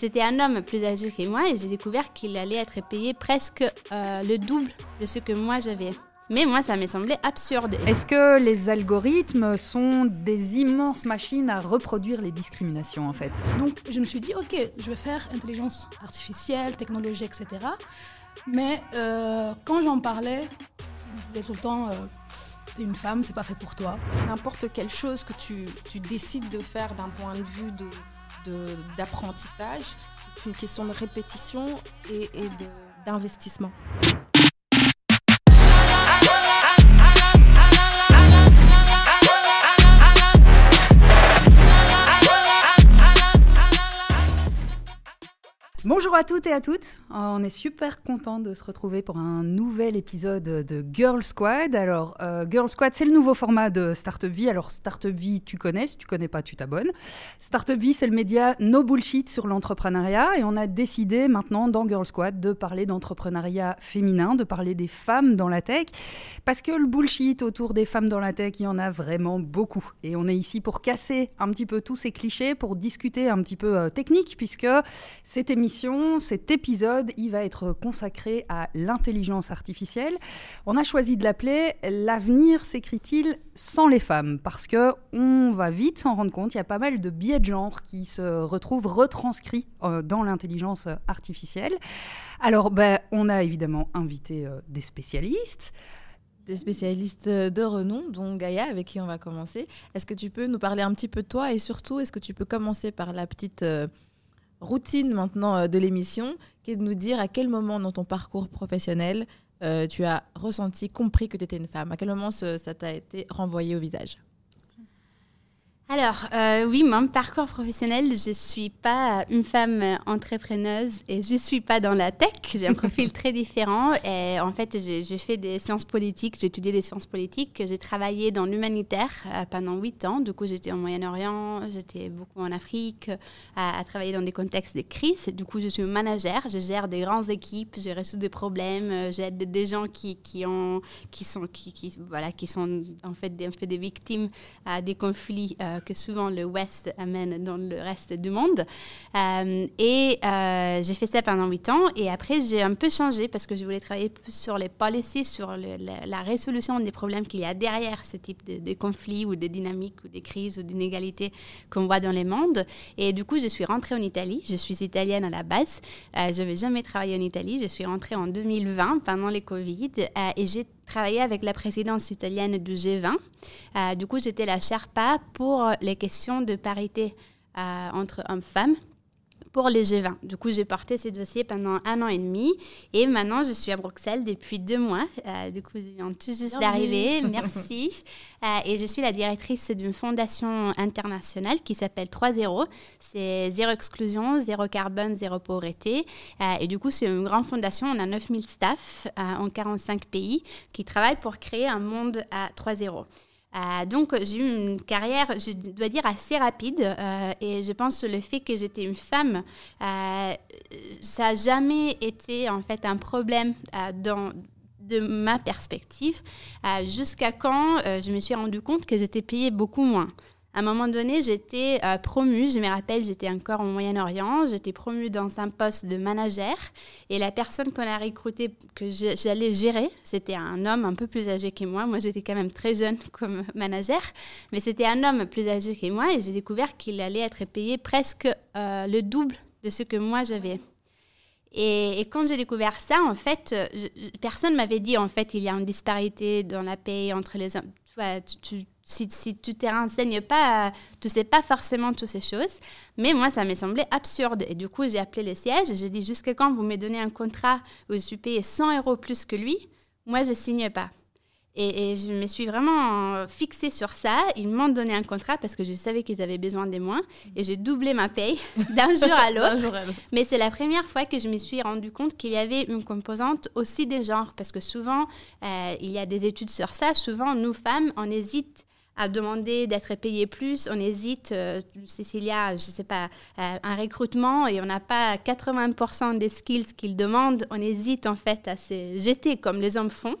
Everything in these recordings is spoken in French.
C'était un homme plus âgé que moi et j'ai découvert qu'il allait être payé presque euh, le double de ce que moi j'avais. Mais moi, ça m'est semblé absurde. Est-ce que les algorithmes sont des immenses machines à reproduire les discriminations, en fait? Donc, je me suis dit, OK, je vais faire intelligence artificielle, technologie, etc. Mais euh, quand j'en parlais, je disais tout le temps, euh, t'es une femme, c'est pas fait pour toi. N'importe quelle chose que tu, tu décides de faire d'un point de vue d'apprentissage, c'est une question de répétition et, et d'investissement. Bonjour à toutes et à toutes. On est super content de se retrouver pour un nouvel épisode de Girl Squad. Alors, euh, Girl Squad, c'est le nouveau format de Startup Vie. Alors, Startup Vie, tu connais. Si tu connais pas, tu t'abonnes. Startup Vie, c'est le média no bullshit sur l'entrepreneuriat. Et on a décidé maintenant dans Girl Squad de parler d'entrepreneuriat féminin, de parler des femmes dans la tech. Parce que le bullshit autour des femmes dans la tech, il y en a vraiment beaucoup. Et on est ici pour casser un petit peu tous ces clichés, pour discuter un petit peu euh, technique, puisque cette émission cet épisode, il va être consacré à l'intelligence artificielle. On a choisi de l'appeler L'avenir s'écrit-il sans les femmes Parce que on va vite s'en rendre compte, il y a pas mal de biais de genre qui se retrouvent retranscrits euh, dans l'intelligence artificielle. Alors, ben, on a évidemment invité euh, des spécialistes des spécialistes de renom, dont Gaïa, avec qui on va commencer. Est-ce que tu peux nous parler un petit peu de toi et surtout, est-ce que tu peux commencer par la petite euh, routine maintenant euh, de l'émission, qui est de nous dire à quel moment dans ton parcours professionnel euh, tu as ressenti, compris que tu étais une femme. À quel moment ça t'a été renvoyé au visage? Alors, euh, oui, mon parcours professionnel, je ne suis pas une femme entrepreneuse et je ne suis pas dans la tech. J'ai un profil très différent. Et en fait, j'ai fait des sciences politiques, j'ai étudié des sciences politiques. J'ai travaillé dans l'humanitaire euh, pendant huit ans. Du coup, j'étais au Moyen-Orient, j'étais beaucoup en Afrique, à, travailler dans des contextes de crise. Du coup, je suis manager, je gère des grandes équipes, je résous des problèmes, euh, j'aide des gens qui, qui, ont, qui, sont, qui, qui, voilà, qui sont en fait des, un peu des victimes à des conflits que souvent le West amène dans le reste du monde. Euh, et euh, j'ai fait ça pendant huit ans. Et après, j'ai un peu changé parce que je voulais travailler plus sur les policies, sur la, résolution des problèmes qu'il y a derrière ce type de, conflits ou de dynamiques ou de crises ou d'inégalités qu'on voit dans les mondes. Et du coup, je suis rentrée en Italie. Je suis italienne à la base. Euh, je n'avais jamais travaillé en Italie. Je suis rentrée en 2020 pendant les Covid. et j'ai travaillé avec la présidence italienne du G20. Euh, du coup, j'étais la Sherpa pour les questions de parité euh, entre hommes-femmes pour les G20. Du coup, j'ai porté ces dossiers pendant un an et demi et maintenant je suis à Bruxelles depuis deux mois. Euh, du coup, je viens tout juste d'arriver. Merci. Euh, et je suis la directrice d'une fondation internationale qui s'appelle 3.0. C'est zéro exclusion, zéro carbone, zéro pauvreté. Euh, et du coup, c'est une grande fondation. On a 9000 staff en 45 pays qui travaillent pour créer un monde à 3.0. Euh, donc j'ai eu une carrière, je dois dire, assez rapide euh, et je pense que le fait que j'étais une femme, euh, ça n'a jamais été en fait un problème dans, de ma perspective jusqu'à quand je me suis rendu compte que j'étais payée beaucoup moins. À un moment donné, j'étais euh, promue, je me rappelle, j'étais encore au Moyen-Orient, j'étais promue dans un poste de manager et la personne qu'on a recrutée, que j'allais gérer, c'était un homme un peu plus âgé que moi. Moi, j'étais quand même très jeune comme manager, mais c'était un homme plus âgé que moi et j'ai découvert qu'il allait être payé presque euh, le double de ce que moi j'avais. Et, quand j'ai découvert ça, en fait, personne m'avait dit, en fait, il y a une disparité dans la paye entre les hommes. tu si, si tu te renseignes pas, tu sais pas forcément toutes ces choses. Mais moi, ça m'est semblé absurde. Et du coup, j'ai appelé le siège. J'ai dit, jusqu'à quand vous me donnez un contrat où je suis payé 100 euros plus que lui Moi, je signe pas. Et, je me suis vraiment fixée sur ça. Ils m'ont donné un contrat parce que je savais qu'ils avaient besoin de moi. Et j'ai doublé ma paye d'un jour à l'autre. Mais c'est la première fois que je me suis rendu compte qu'il y avait une composante aussi des genres. Parce que souvent, euh, il y a des études sur ça. Souvent, nous femmes, on hésite à demander d'être payé plus, on hésite, euh, s'il y a, je sais pas, euh, un recrutement et on n'a pas 80% des skills qu'ils demandent, on hésite en fait à se jeter comme les hommes font.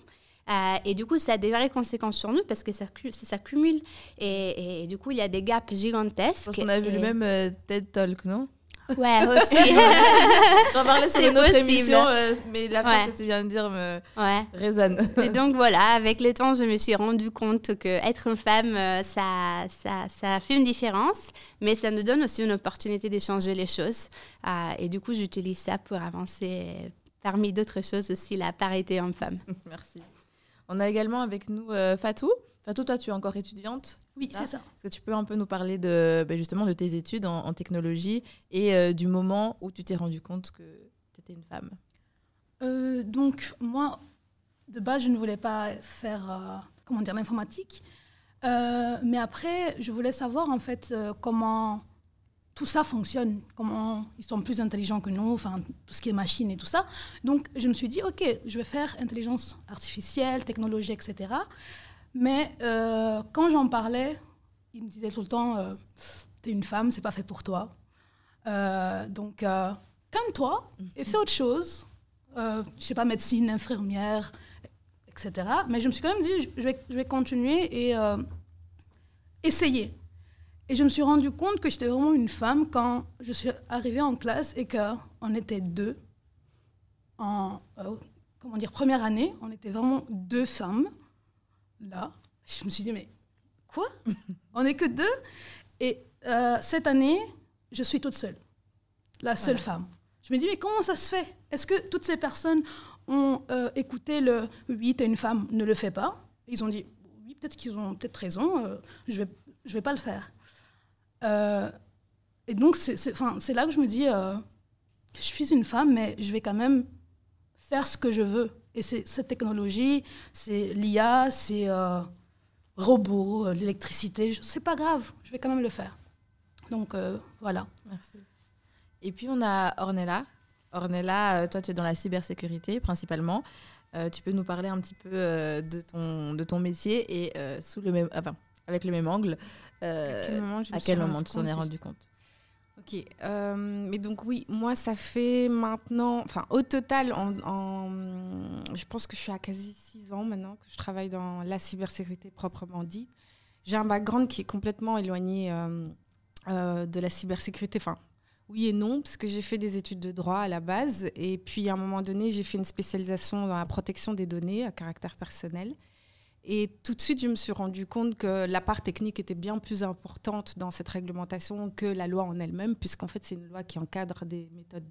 Euh, et du coup, ça a des vraies conséquences sur nous parce que ça, ça s'accumule. Et, et, du coup, il y a des gaps gigantesques. On a vu le même TED Talk, non? Ouais, aussi. J'en parlais sur une autre possible. émission, euh, mais la phrase Ouais. que tu viens de dire me ouais. résonne. Et donc voilà, avec le temps, je me suis rendu compte que être une femme, euh, ça, ça, ça fait une différence, mais ça nous donne aussi une opportunité d'échanger les choses. Euh, et du coup, j'utilise ça pour avancer. Parmi d'autres choses aussi, la parité homme-femme. Merci. On a également avec nous euh, Fatou. Fatou, toi, tu es encore étudiante. Oui, c'est ça. Est-ce que tu peux un peu nous parler de, ben, justement de tes études en, en technologie et euh, du moment où tu t'es rendu compte que tu étais une femme? Euh, donc, moi, de base, je ne voulais pas faire, euh, comment dire, l'informatique. Mais après, je voulais savoir, en fait, comment tout ça fonctionne, comment ils sont plus intelligents que nous, enfin, tout ce qui est machine et tout ça. Donc, je me suis dit, OK, je vais faire intelligence artificielle, technologie, etc. Mais euh, quand j'en parlais, ils me disaient tout le temps, euh, t'es une femme, c'est pas fait pour toi. Euh, donc, euh, calme-toi et fais autre chose je sais pas, médecine, infirmière, etc. Mais je me suis quand même dit, je- vais, je vais continuer et essayer. Et je me suis rendu compte que j'étais vraiment une femme quand je suis arrivée en classe et qu'on était deux. En comment dire, première année, on était vraiment deux femmes. Là, je me suis dit, mais quoi? On n'est que deux? Et euh, cette année, je suis toute seule. La seule femme. Je me dis, mais comment ça se fait? Est-ce que toutes ces personnes ont euh, écouté le oui, t'es une femme, ne le fais pas Ils ont dit, oui, peut-être qu'ils ont peut-être raison, euh, je vais, je vais pas le faire. Et donc, c'est là que je me dis, je suis une femme, mais je vais quand même faire ce que je veux. Et c'est cette technologie, c'est l'IA, c'est euh, robots, euh, l'électricité, c'est pas grave, je vais quand même le faire. Donc, euh, voilà. Merci. Et puis on a Ornella. Ornella, euh, toi tu es dans la cybersécurité principalement. Euh, tu peux nous parler un petit peu euh, de, ton, de ton métier et euh, sous le même, enfin, avec le même angle. euh, À quel moment, je me à suis quel rendu moment tu t'en es rendu compte? Ok, euh, mais donc oui, moi ça fait maintenant, enfin au total, en, je pense que je suis à quasi six ans maintenant que je travaille dans la cybersécurité proprement dite. J'ai un background qui est complètement éloigné euh, euh, de la cybersécurité, enfin oui et non, parce que j'ai fait des études de droit à la base, et puis à un moment donné j'ai fait une spécialisation dans la protection des données à caractère personnel. Et tout de suite, je me suis rendu compte que la part technique était bien plus importante dans cette réglementation que la loi en elle-même, puisqu'en fait, c'est une loi qui encadre des méthodes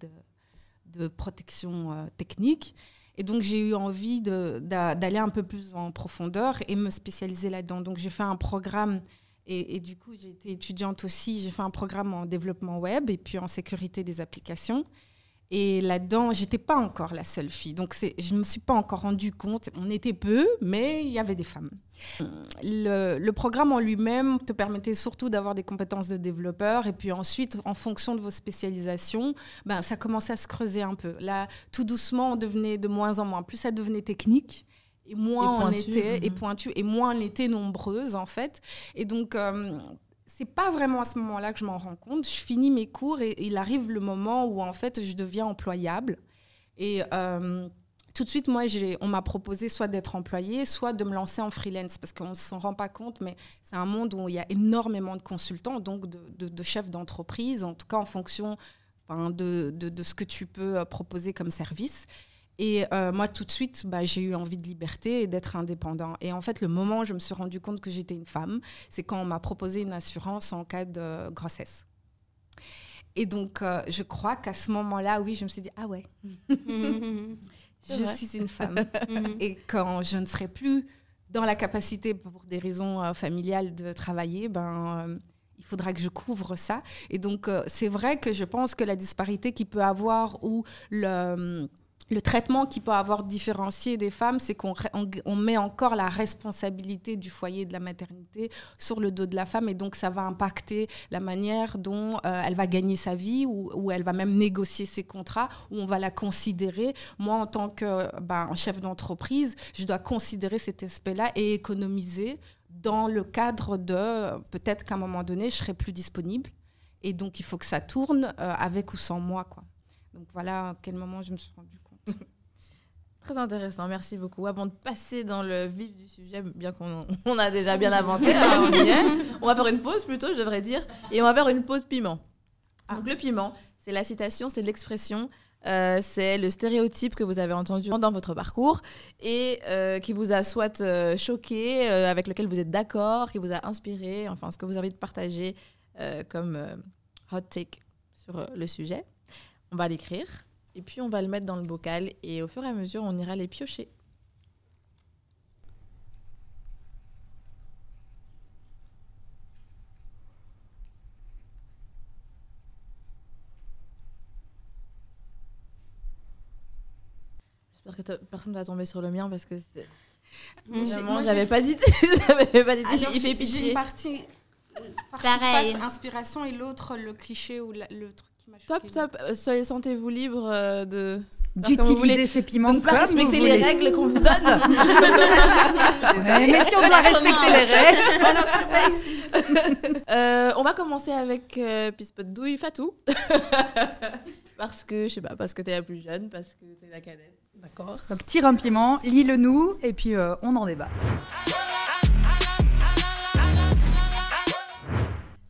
de, protection euh, technique. Et donc, j'ai eu envie d'aller un peu plus en profondeur et me spécialiser là-dedans. Donc, j'ai fait un programme, et, et du coup, j'ai été étudiante aussi. J'ai fait un programme en développement web et puis en sécurité des applications. Et là-dedans, j'étais pas encore la seule fille. Donc, je ne me suis pas encore rendu compte. On était peu, mais il y avait des femmes. Le, le programme en lui-même te permettait surtout d'avoir des compétences de développeur. Et puis ensuite, en fonction de vos spécialisations, ben, ça commençait à se creuser un peu. Là, tout doucement, on devenait de moins en moins. Plus ça devenait technique. Et moins Et on était, et mhm. pointu, et moins on était nombreuses, en fait. Et donc, euh, c'est pas vraiment à ce moment-là que je m'en rends compte. Je finis mes cours et il arrive le moment où en fait je deviens employable. Et euh, tout de suite, moi, on m'a proposé soit d'être employée, soit de me lancer en freelance parce qu'on ne s'en rend pas compte, mais c'est un monde où il y a énormément de consultants, donc de, chefs d'entreprise, en tout cas en fonction de- de ce que tu peux euh, proposer comme service. Et euh, moi, tout de suite, bah, j'ai eu envie de liberté et d'être indépendant. Et en fait, le moment où je me suis rendu compte que j'étais une femme, c'est quand on m'a proposé une assurance en cas de grossesse. Et donc, euh, je crois qu'à ce moment-là, oui, je me suis dit, ah ouais, je vrai. suis une femme. Mhm. Et quand je ne serai plus dans la capacité, pour des raisons euh, familiales, de travailler, ben, euh, il faudra que je couvre ça. Et donc, c'est vrai que je pense que la disparité qu'il peut avoir ou le, le traitement qui peut avoir différencié des femmes, c'est qu'on met encore la responsabilité du foyer et de la maternité sur le dos de la femme. Et donc, ça va impacter la manière dont euh, elle va gagner sa vie ou, ou elle va même négocier ses contrats, où on va la considérer. Moi, en tant que ben, chef d'entreprise, je dois considérer cet aspect-là et économiser dans le cadre de peut-être qu'à un moment donné, je serai plus disponible. Et donc, il faut que ça tourne euh, avec ou sans moi. Quoi. Donc, voilà à quel moment je me suis rendu compte. Très intéressant, merci beaucoup. Avant de passer dans le vif du sujet, bien qu'on on a déjà bien avancé, on, y est. on va faire une pause plutôt, je devrais dire, et on va faire une pause piment. Donc le piment, C'est la citation, c'est l'expression, euh, c'est le stéréotype que vous avez entendu dans votre parcours et euh, qui vous a soit euh, choqué, avec lequel vous êtes d'accord, qui vous a inspiré, enfin ce que vous avez envie de partager comme hot take sur le sujet. On va l'écrire et puis on va le mettre dans le bocal et au fur et à mesure on ira les piocher. J'espère que personne va tomber sur le mien parce que c'est. Moi, j'avais pas dit. j'avais pas dit. Alors, il fait J'ai pitié. une partie, partie Pareil. face inspiration et l'autre le cliché ou la- le truc qui m'a Top, top. Euh, Soyez sentez-vous libre euh, de. D'utiliser ces de piments ne pas respecter les règles qu'on vous donne. Ouais, mais si on doit respecter les règles. Pas ici. Euh, on va commencer avec euh, Pispe de douille Fatou. parce que, je sais pas, parce que t'es la plus jeune, parce que t'es la cadette. D'accord. Donc tire un piment, lis-le-nous et puis euh, on en débat.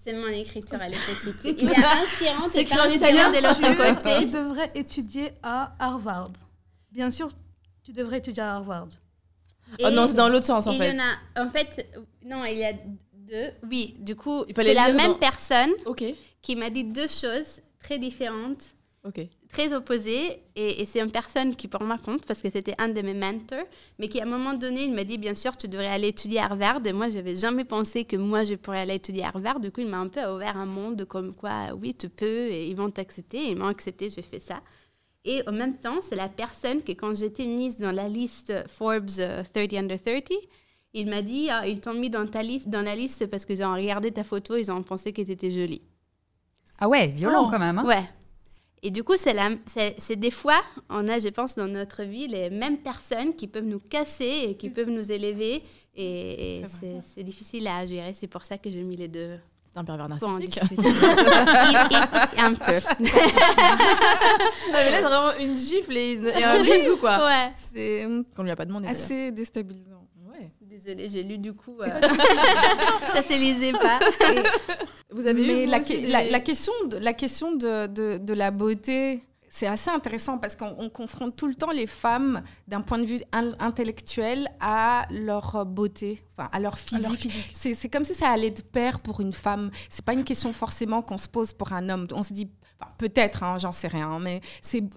C'est mon écriture, elle est petite. Il est inspirant, C'est c'est écrit en italien de l'autre Tu devrais étudier à Harvard. Bien sûr, tu devrais étudier à Harvard. Oh non, c'est dans l'autre sens en il fait. y en a, en fait, non, il y a deux. Oui, du coup, Il c'est la lire même dans- personne Ok, qui m'a dit deux choses très différentes, ok. Très opposées. Et, et c'est une personne qui, pour moi, compte parce que c'était un de mes mentors, mais qui, à un moment donné, il m'a dit Bien sûr, tu devrais aller étudier à Harvard. Et moi, je n'avais jamais pensé que moi, je pourrais aller étudier à Harvard. Du coup, il m'a un peu ouvert un monde comme quoi, oui, tu peux, et ils vont t'accepter. Et Ils m'ont accepté, j'ai fait ça. Et en même temps, c'est la personne que, quand j'étais mise dans la liste Forbes euh, 30 Under 30, il m'a dit Ah, Ils t'ont mis dans, ta liste, dans la liste parce qu'ils ont regardé ta photo, ils ont pensé que tu étais jolie. Ah ouais, violent Oh. quand même. hein. Ouais. Et du coup, c'est des fois, on a, je pense, dans notre vie, les mêmes personnes qui peuvent nous casser et qui peuvent nous élever. Et, et c'est difficile à gérer. C'est pour ça que j'ai mis les deux C'est un pervers narcissique. un peu. Non, mais là, c'est vraiment une gifle et, une- et un bisou, quoi. Ouais. C'est. Qu'on lui a pas demandé. Assez déstabilisant. Désolée, j'ai lu du coup. euh, ça se lisait pas. Vous avez Mais eu vous la, aussi que- des- la, la question, de, la, question de, de, de la beauté, c'est assez intéressant parce qu'on on confronte tout le temps les femmes d'un point de vue in- intellectuel à leur beauté, enfin à leur physique. C'est c'est comme si ça allait de pair pour une femme. C'est pas une question forcément qu'on se pose pour un homme. On se dit enfin, peut-être, hein, j'en sais rien, mais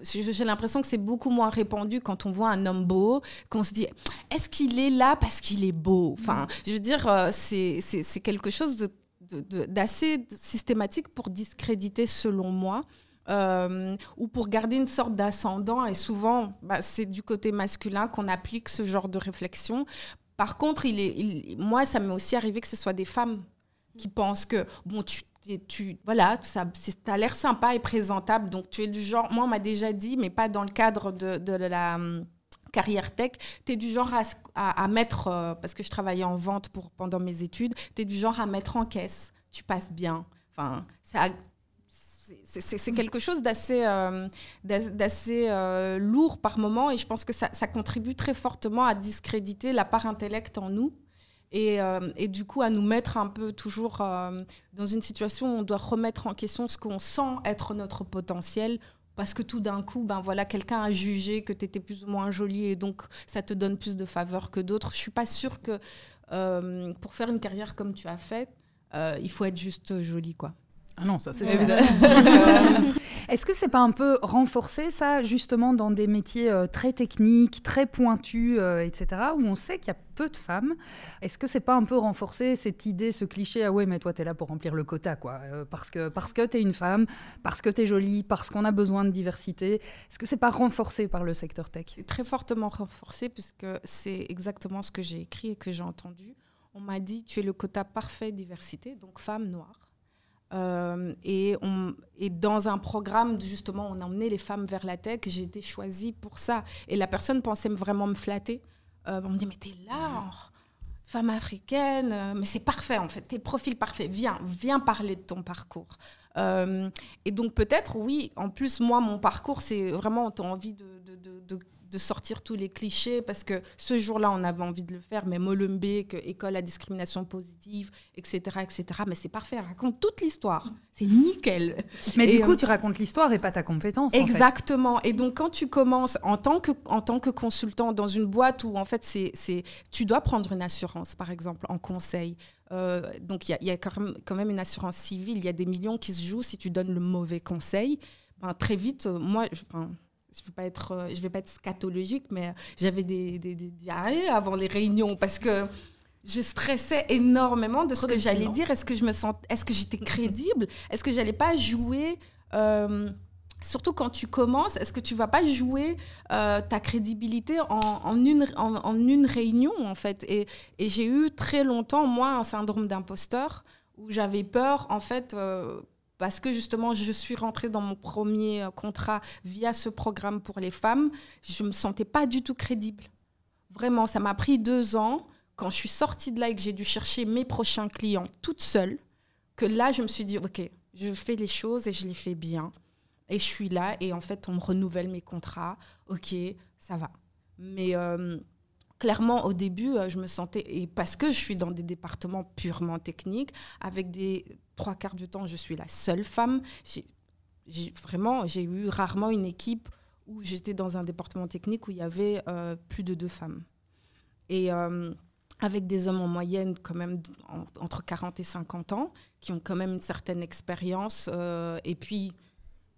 j'ai l'impression que c'est beaucoup moins répandu quand on voit un homme beau, qu'on se dit est-ce qu'il est là parce qu'il est beau? Enfin, je veux dire, euh, c'est quelque chose de- d'assez systématique pour discréditer, selon moi. euh, ou pour garder une sorte d'ascendant. Et souvent, bah, c'est du côté masculin qu'on applique ce genre de réflexion. Par contre, il est, il- moi, ça m'est aussi arrivé que ce soit des femmes qui pensent que, bon, tu, tu- voilà, ça as l'air sympa et présentable, donc tu es du genre, moi, on m'a déjà dit, mais pas dans le cadre de, de la carrière tech, tu es du genre à, à- mettre, euh, parce que je travaillais en vente pour, pendant mes études, tu es du genre à mettre en caisse, tu passes bien. Enfin, c'est- quelque chose d'assez euh, d'as- d'assez euh, lourd par moment et je pense que ça, ça contribue très fortement à discréditer la part intellect en nous et, euh, et du coup à nous mettre un peu toujours euh, dans une situation où on doit remettre en question ce qu'on sent être notre potentiel parce que tout d'un coup, ben voilà, quelqu'un a jugé que tu étais plus ou moins jolie et donc ça te donne plus de faveur que d'autres. Je suis pas sûre que euh, pour faire une carrière comme tu as fait, il faut être juste jolie, quoi. Ah non, ça c'est Évidemment. Euh, Est-ce que c'est pas un peu renforcé ça justement dans des métiers euh, très techniques, très pointus, euh, etc. où on sait qu'il y a peu de femmes? Est-ce que c'est pas un peu renforcé cette idée, ce cliché ah ouais mais toi t'es là pour remplir le quota quoi euh, parce que parce que t'es une femme, parce que t'es jolie, parce qu'on a besoin de diversité. Est-ce que c'est pas renforcé par le secteur tech? C'est très fortement renforcé puisque c'est exactement ce que j'ai écrit et que j'ai entendu. On m'a dit tu es le quota parfait diversité, donc femme noire. Euh, et, on, et dans un programme, justement, on emmenait les femmes vers la tech. J'ai été choisie pour ça. Et la personne pensait vraiment me flatter. Euh, on me dit, mais t'es là, femme africaine, euh, mais c'est parfait en fait, t'es profil parfait. Viens, viens parler de ton parcours. Et donc peut-être, oui, en plus, moi, mon parcours, c'est vraiment, tu as envie de, de sortir tous les clichés parce que ce jour-là, on avait envie de le faire, mais Molenbeek, école à discrimination positive, etc., etc. Mais c'est parfait, raconte toute l'histoire. C'est nickel. Mais Et, du coup, euh, tu racontes l'histoire et pas ta compétence. en fait. Exactement. Et donc, quand tu commences en tant que, en tant que consultant dans une boîte où, en fait, c'est, c'est, tu dois prendre une assurance, par exemple, en conseil. Euh, donc, il y a, il y a quand, même, quand même une assurance civile. Il y a des millions qui se jouent si tu donnes le mauvais conseil. Ben, très vite, euh, moi, je, je ne vais, pas être, euh, je vais pas être scatologique, mais j'avais des, des, des diarrhées avant les réunions parce que je stressais énormément de ce que j'allais dire. Est-ce que je me sens, est-ce que j'étais crédible? Est-ce que j'allais pas jouer euh, Surtout quand tu commences, est-ce que tu vas pas jouer euh, ta crédibilité en, en une, en, en une réunion en fait? Et, et j'ai eu très longtemps moi un syndrome d'imposteur où j'avais peur en fait. euh, parce que justement, je suis rentrée dans mon premier euh, contrat via ce programme pour les femmes, je me sentais pas du tout crédible. Vraiment, ça m'a pris deux ans quand je suis sortie de là et que j'ai dû chercher mes prochains clients toute seule, que là, je me suis dit, OK, je fais les choses et je les fais bien. Et je suis là et en fait, on me renouvelle mes contrats. OK, ça va. Mais euh, clairement, au début, euh, je me sentais, et parce que je suis dans des départements purement techniques, avec des trois quarts du temps, je suis la seule femme. J'ai vraiment, j'ai eu rarement une équipe où j'étais dans un département technique où il y avait euh, plus de deux femmes. Et euh, avec des hommes en moyenne, quand même, en- entre 40 et 50 ans, qui ont quand même une certaine expérience euh, et puis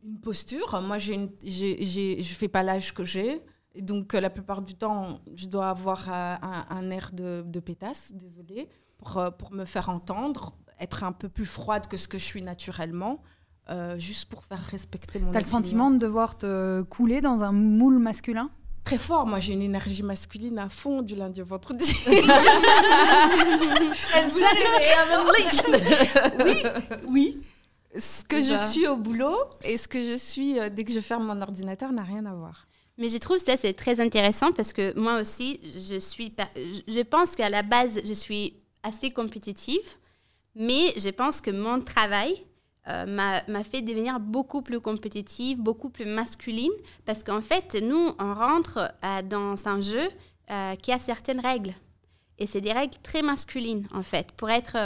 une posture. Moi, j'ai j'ai- je ne fais pas l'âge que j'ai. Donc, la plupart du temps, je dois avoir un, air de, de pétasse, désolée, pour, pour me faire entendre, être un peu plus froide que ce que je suis naturellement, euh, juste pour faire respecter mon T'as le sentiment de devoir te couler dans un moule masculin? Très fort, moi j'ai une énergie masculine à fond du lundi au vendredi. And Saturday, I'm unleashed. oui. Ce que je ça. suis au boulot et ce que je suis euh, dès que je ferme mon ordinateur n'a rien à voir. Mais je trouve ça c'est très intéressant parce que moi aussi, je suis je pense qu'à la base, je suis assez compétitive, mais je pense que mon travail euh, m'a fait devenir beaucoup plus compétitive, beaucoup plus masculine, parce qu'en fait, nous, on rentre euh, dans un jeu euh, qui a certaines règles. Et c'est des règles très masculines, en fait. Pour être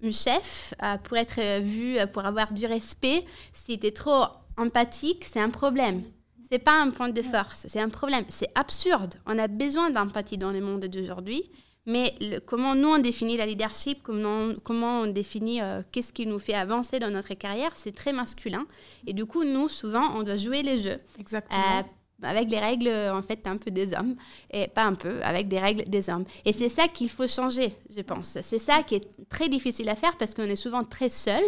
une chef, pour être vu, euh, pour avoir du respect, si tu es trop empathique, c'est un problème. C'est pas un point de force, c'est un problème. C'est absurde. On a besoin d'empathie dans le monde d'aujourd'hui. Mais le- comment nous on définit la leadership, comment, comment on définit euh, qu'est-ce qui nous fait avancer dans notre carrière, c'est très masculin. Et du coup, nous, souvent, on doit jouer les jeux Exactement. euh, avec les règles, en fait, un peu des hommes. Et pas un peu, avec des règles des hommes. Et c'est ça qu'il faut changer, je pense. C'est ça qui est très difficile à faire parce qu'on est souvent très seul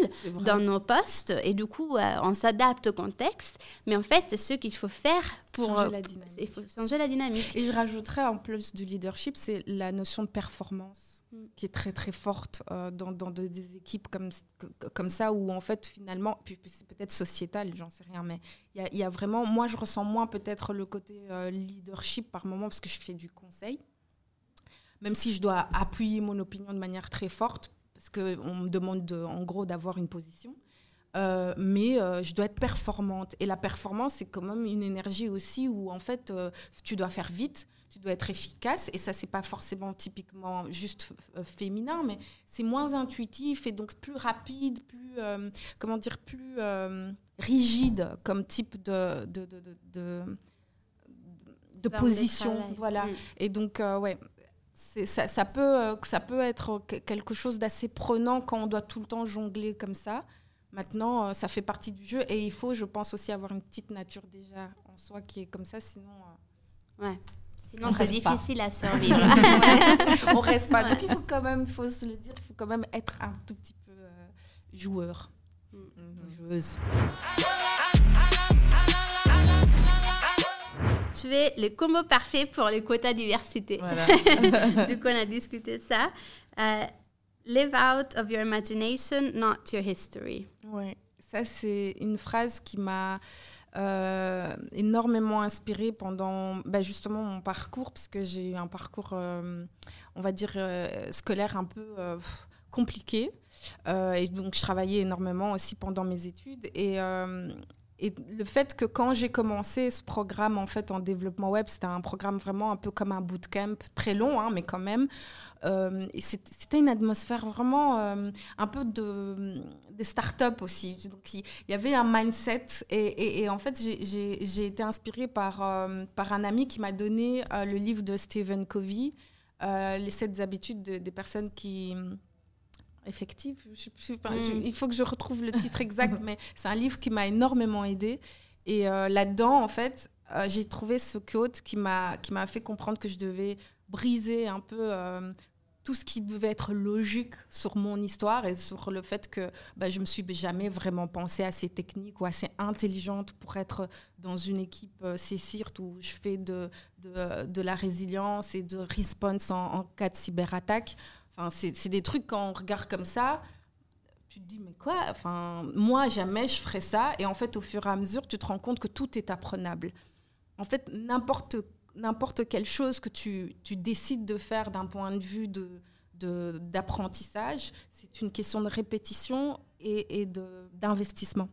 dans nos postes et du coup, euh, on s'adapte au contexte. Mais en fait, ce qu'il faut faire pour... Changer euh, la dynamique. il faut changer la dynamique. Et je rajouterais en plus du leadership, c'est la notion de performance. Qui est très très forte euh, dans, dans de- des équipes comme, comme ça où en fait finalement, puis, c'est peut-être sociétal, j'en sais rien, mais il y a, vraiment, moi je ressens moins peut-être le côté euh, leadership par moment parce que je fais du conseil, même si je dois appuyer mon opinion de manière très forte parce qu'on me demande de- en gros d'avoir une position. Euh, mais je dois être performante. Et la performance, c'est quand même une énergie aussi où, en fait, tu dois faire vite, tu dois être efficace. Et ça, c'est pas forcément typiquement juste euh, féminin, mais c'est moins intuitif et donc plus rapide, plus, euh, comment dire, plus euh, rigide comme type de, de, de, de, position. voilà. Et donc, euh, ouais, ça, ça, peut, ça peut être que- quelque chose d'assez prenant quand on doit tout le temps jongler comme ça. Maintenant, ça fait partie du jeu et il faut, je pense, aussi avoir une petite nature déjà en soi qui est comme ça, sinon Ouais. Sinon, On c'est pas. difficile à survivre. on reste pas. Ouais. Donc il faut quand même, faut se le dire, il faut quand même être un tout petit peu euh, joueur, joueuse. tu es le combo parfait pour les quotas diversité. Voilà. du coup, on a discuté de ça. Euh, live out of your imagination, not your history. Ouais, ça c'est une phrase qui m'a euh, énormément inspirée pendant bah, justement mon parcours, parce que j'ai eu un parcours, euh, on va dire, euh, scolaire un peu compliqué. Et donc je travaillais énormément aussi pendant mes études. Et, et le fait que quand j'ai commencé ce programme en fait en développement web, c'était un programme vraiment un peu comme un bootcamp, très long, hein, mais quand même. Euh, c'était une atmosphère vraiment euh, un peu de, de start-up aussi. Donc il y, avait un mindset et, et, en fait j'ai été inspirée par, euh, par un ami qui m'a donné le livre de Stephen Covey, Les sept habitudes des personnes qui effective. Hmm. il faut que je retrouve le titre exact, mais c'est un livre qui m'a énormément aidé. Et euh, là-dedans, en fait, euh, j'ai trouvé ce quote qui m'a qui m'a fait comprendre que je devais briser un peu euh, tout ce qui devait être logique sur mon histoire et sur le fait que bah, je me suis jamais vraiment pensée assez technique ou assez intelligente pour être dans une équipe CSIRT où je fais de, de, de, la résilience et de response en, en cas de cyberattaque c'est des trucs quand on regarde comme ça, tu te dis, mais quoi? Enfin, moi, jamais je ferais ça. Et en fait, au fur et à mesure, tu te rends compte que tout est apprenable. En fait, n'importe n'importe quelle chose que tu, tu décides de faire d'un point de vue de d'apprentissage, c'est une question de répétition et, et d'investissement.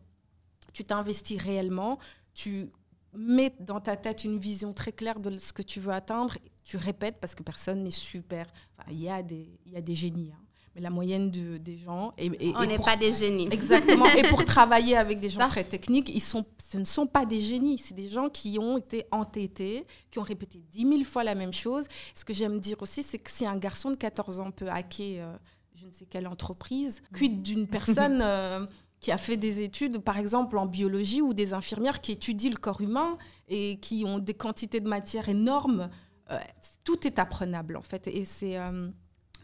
Tu t'investis réellement, tu mets dans ta tête une vision très claire de ce que tu veux atteindre tu répètes parce que personne n'est super. Il y, a des, y a des génies, hein. mais la moyenne de, des gens. Et, On n'est pas des génies. Exactement. et pour travailler avec des gens très techniques, ils sont, ce ne sont pas des génies. C'est des gens qui ont été entêtés, qui ont répété dix mille fois la même chose. Ce que j'aime dire aussi, c'est que si un garçon de 14 ans peut hacker euh, je ne sais quelle entreprise, quid d'une personne. Euh, qui a fait des études, par exemple en biologie, ou des infirmières qui étudient le corps humain et qui ont des quantités de matière énormes euh, tout est apprenable en fait. Et c'est euh,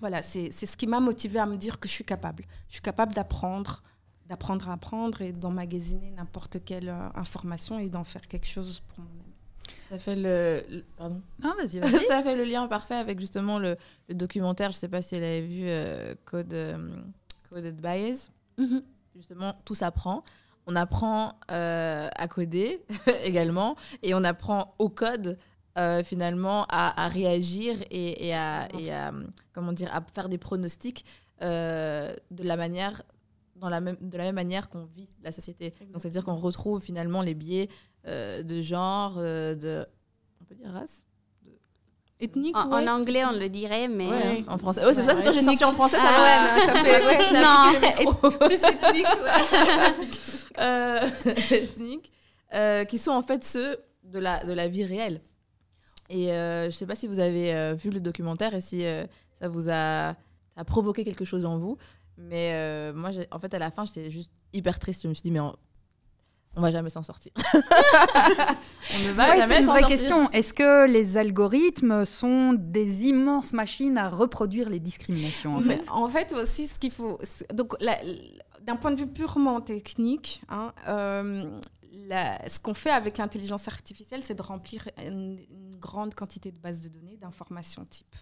voilà, c'est ce qui m'a motivé à me dire que je suis capable. Je suis capable d'apprendre, d'apprendre à apprendre et d'emmagasiner n'importe quelle euh, information et d'en faire quelque chose pour moi-même. Ça fait le, pardon. Ça fait le lien parfait avec justement le, documentaire. Je sais pas si elle avait vu Code Coded Bias. Mhm. Justement, tout s'apprend. On apprend à coder également et on apprend au code euh, finalement à, réagir et, à, comment dire à faire des pronostics euh, de la manière dans la même de la même manière qu'on vit la société. Donc c'est à dire qu'on retrouve finalement les biais euh, de genre de on peut dire race? Ethnique en, en, anglais on le dirait mais ouais, en français. C'est ça c'est quand j'ai sorti en français ça, ah, ça fait non. plus ethnique ethnique qui sont en fait ceux de la de la vie réelle. Et euh, je ne sais pas si vous avez euh, vu le documentaire et si euh, ça vous a, a, provoqué quelque chose en vous. Mais moi, en fait, à la fin, j'étais juste hyper triste. Je me suis dit, mais on, on va jamais s'en sortir. on ne va jamais C'est une vraie question. Est-ce que les algorithmes sont des immenses machines à reproduire les discriminations en fait? En fait, aussi, ce qu'il faut. Donc, d'un point de vue purement technique, hein, ce qu'on fait avec l'intelligence artificielle, c'est de remplir une, grande quantité de bases de données, d'informations type.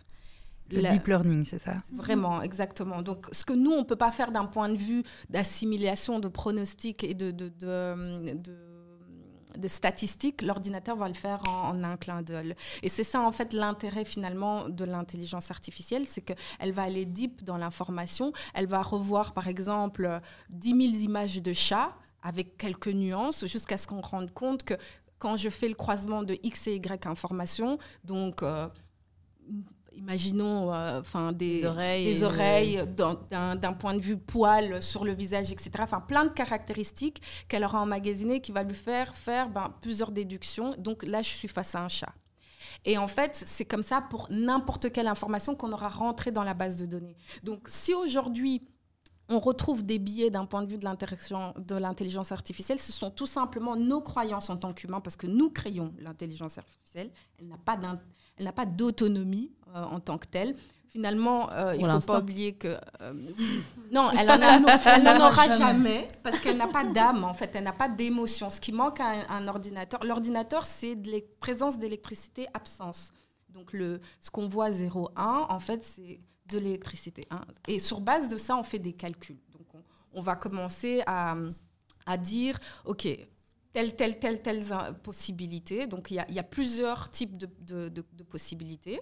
Le deep learning, c'est ça Vraiment, exactement. Donc, ce que nous, on ne peut pas faire d'un point de vue d'assimilation, de pronostic et de, de, de, de statistiques, l'ordinateur va le faire en, un clin d'œil. Et c'est ça, en fait, l'intérêt finalement de l'intelligence artificielle, c'est qu'elle va aller deep dans l'information. Elle va revoir, par exemple, 10 000 images de chats avec quelques nuances, jusqu'à ce qu'on rende compte que quand je fais le croisement de X et Y informations, donc euh, imaginons euh, enfin des, oreilles, des oreilles d'un point de vue poil sur le visage, etc. Enfin, plein de caractéristiques qu'elle aura emmagasinées qui va lui faire faire ben, plusieurs déductions. Donc là, je suis face à un chat. Et en fait, c'est comme ça pour n'importe quelle information qu'on aura rentrée dans la base de données. Donc si aujourd'hui, on retrouve des biais d'un point de vue de l'intelligence artificielle. Ce sont tout simplement nos croyances en tant qu'humains, parce que nous créons l'intelligence artificielle. Elle n'a pas d'autonomie euh, en tant que telle. Finalement, euh, il ne faut pas oublier que euh, non, elle n'en aura jamais parce qu'elle n'a pas d'âme en fait, elle n'a pas d'émotion. Ce qui manque à un, ordinateur, l'ordinateur, c'est de présence d'électricité, absence. Donc le, ce qu'on voit 0,1, en fait, c'est de l'électricité. Hein. Et sur base de ça, on fait des calculs. Donc, on, va commencer à, à, dire, OK, telle, telle, telle, telle possibilité. Donc, il y a, y a, plusieurs types de, de, de, possibilités.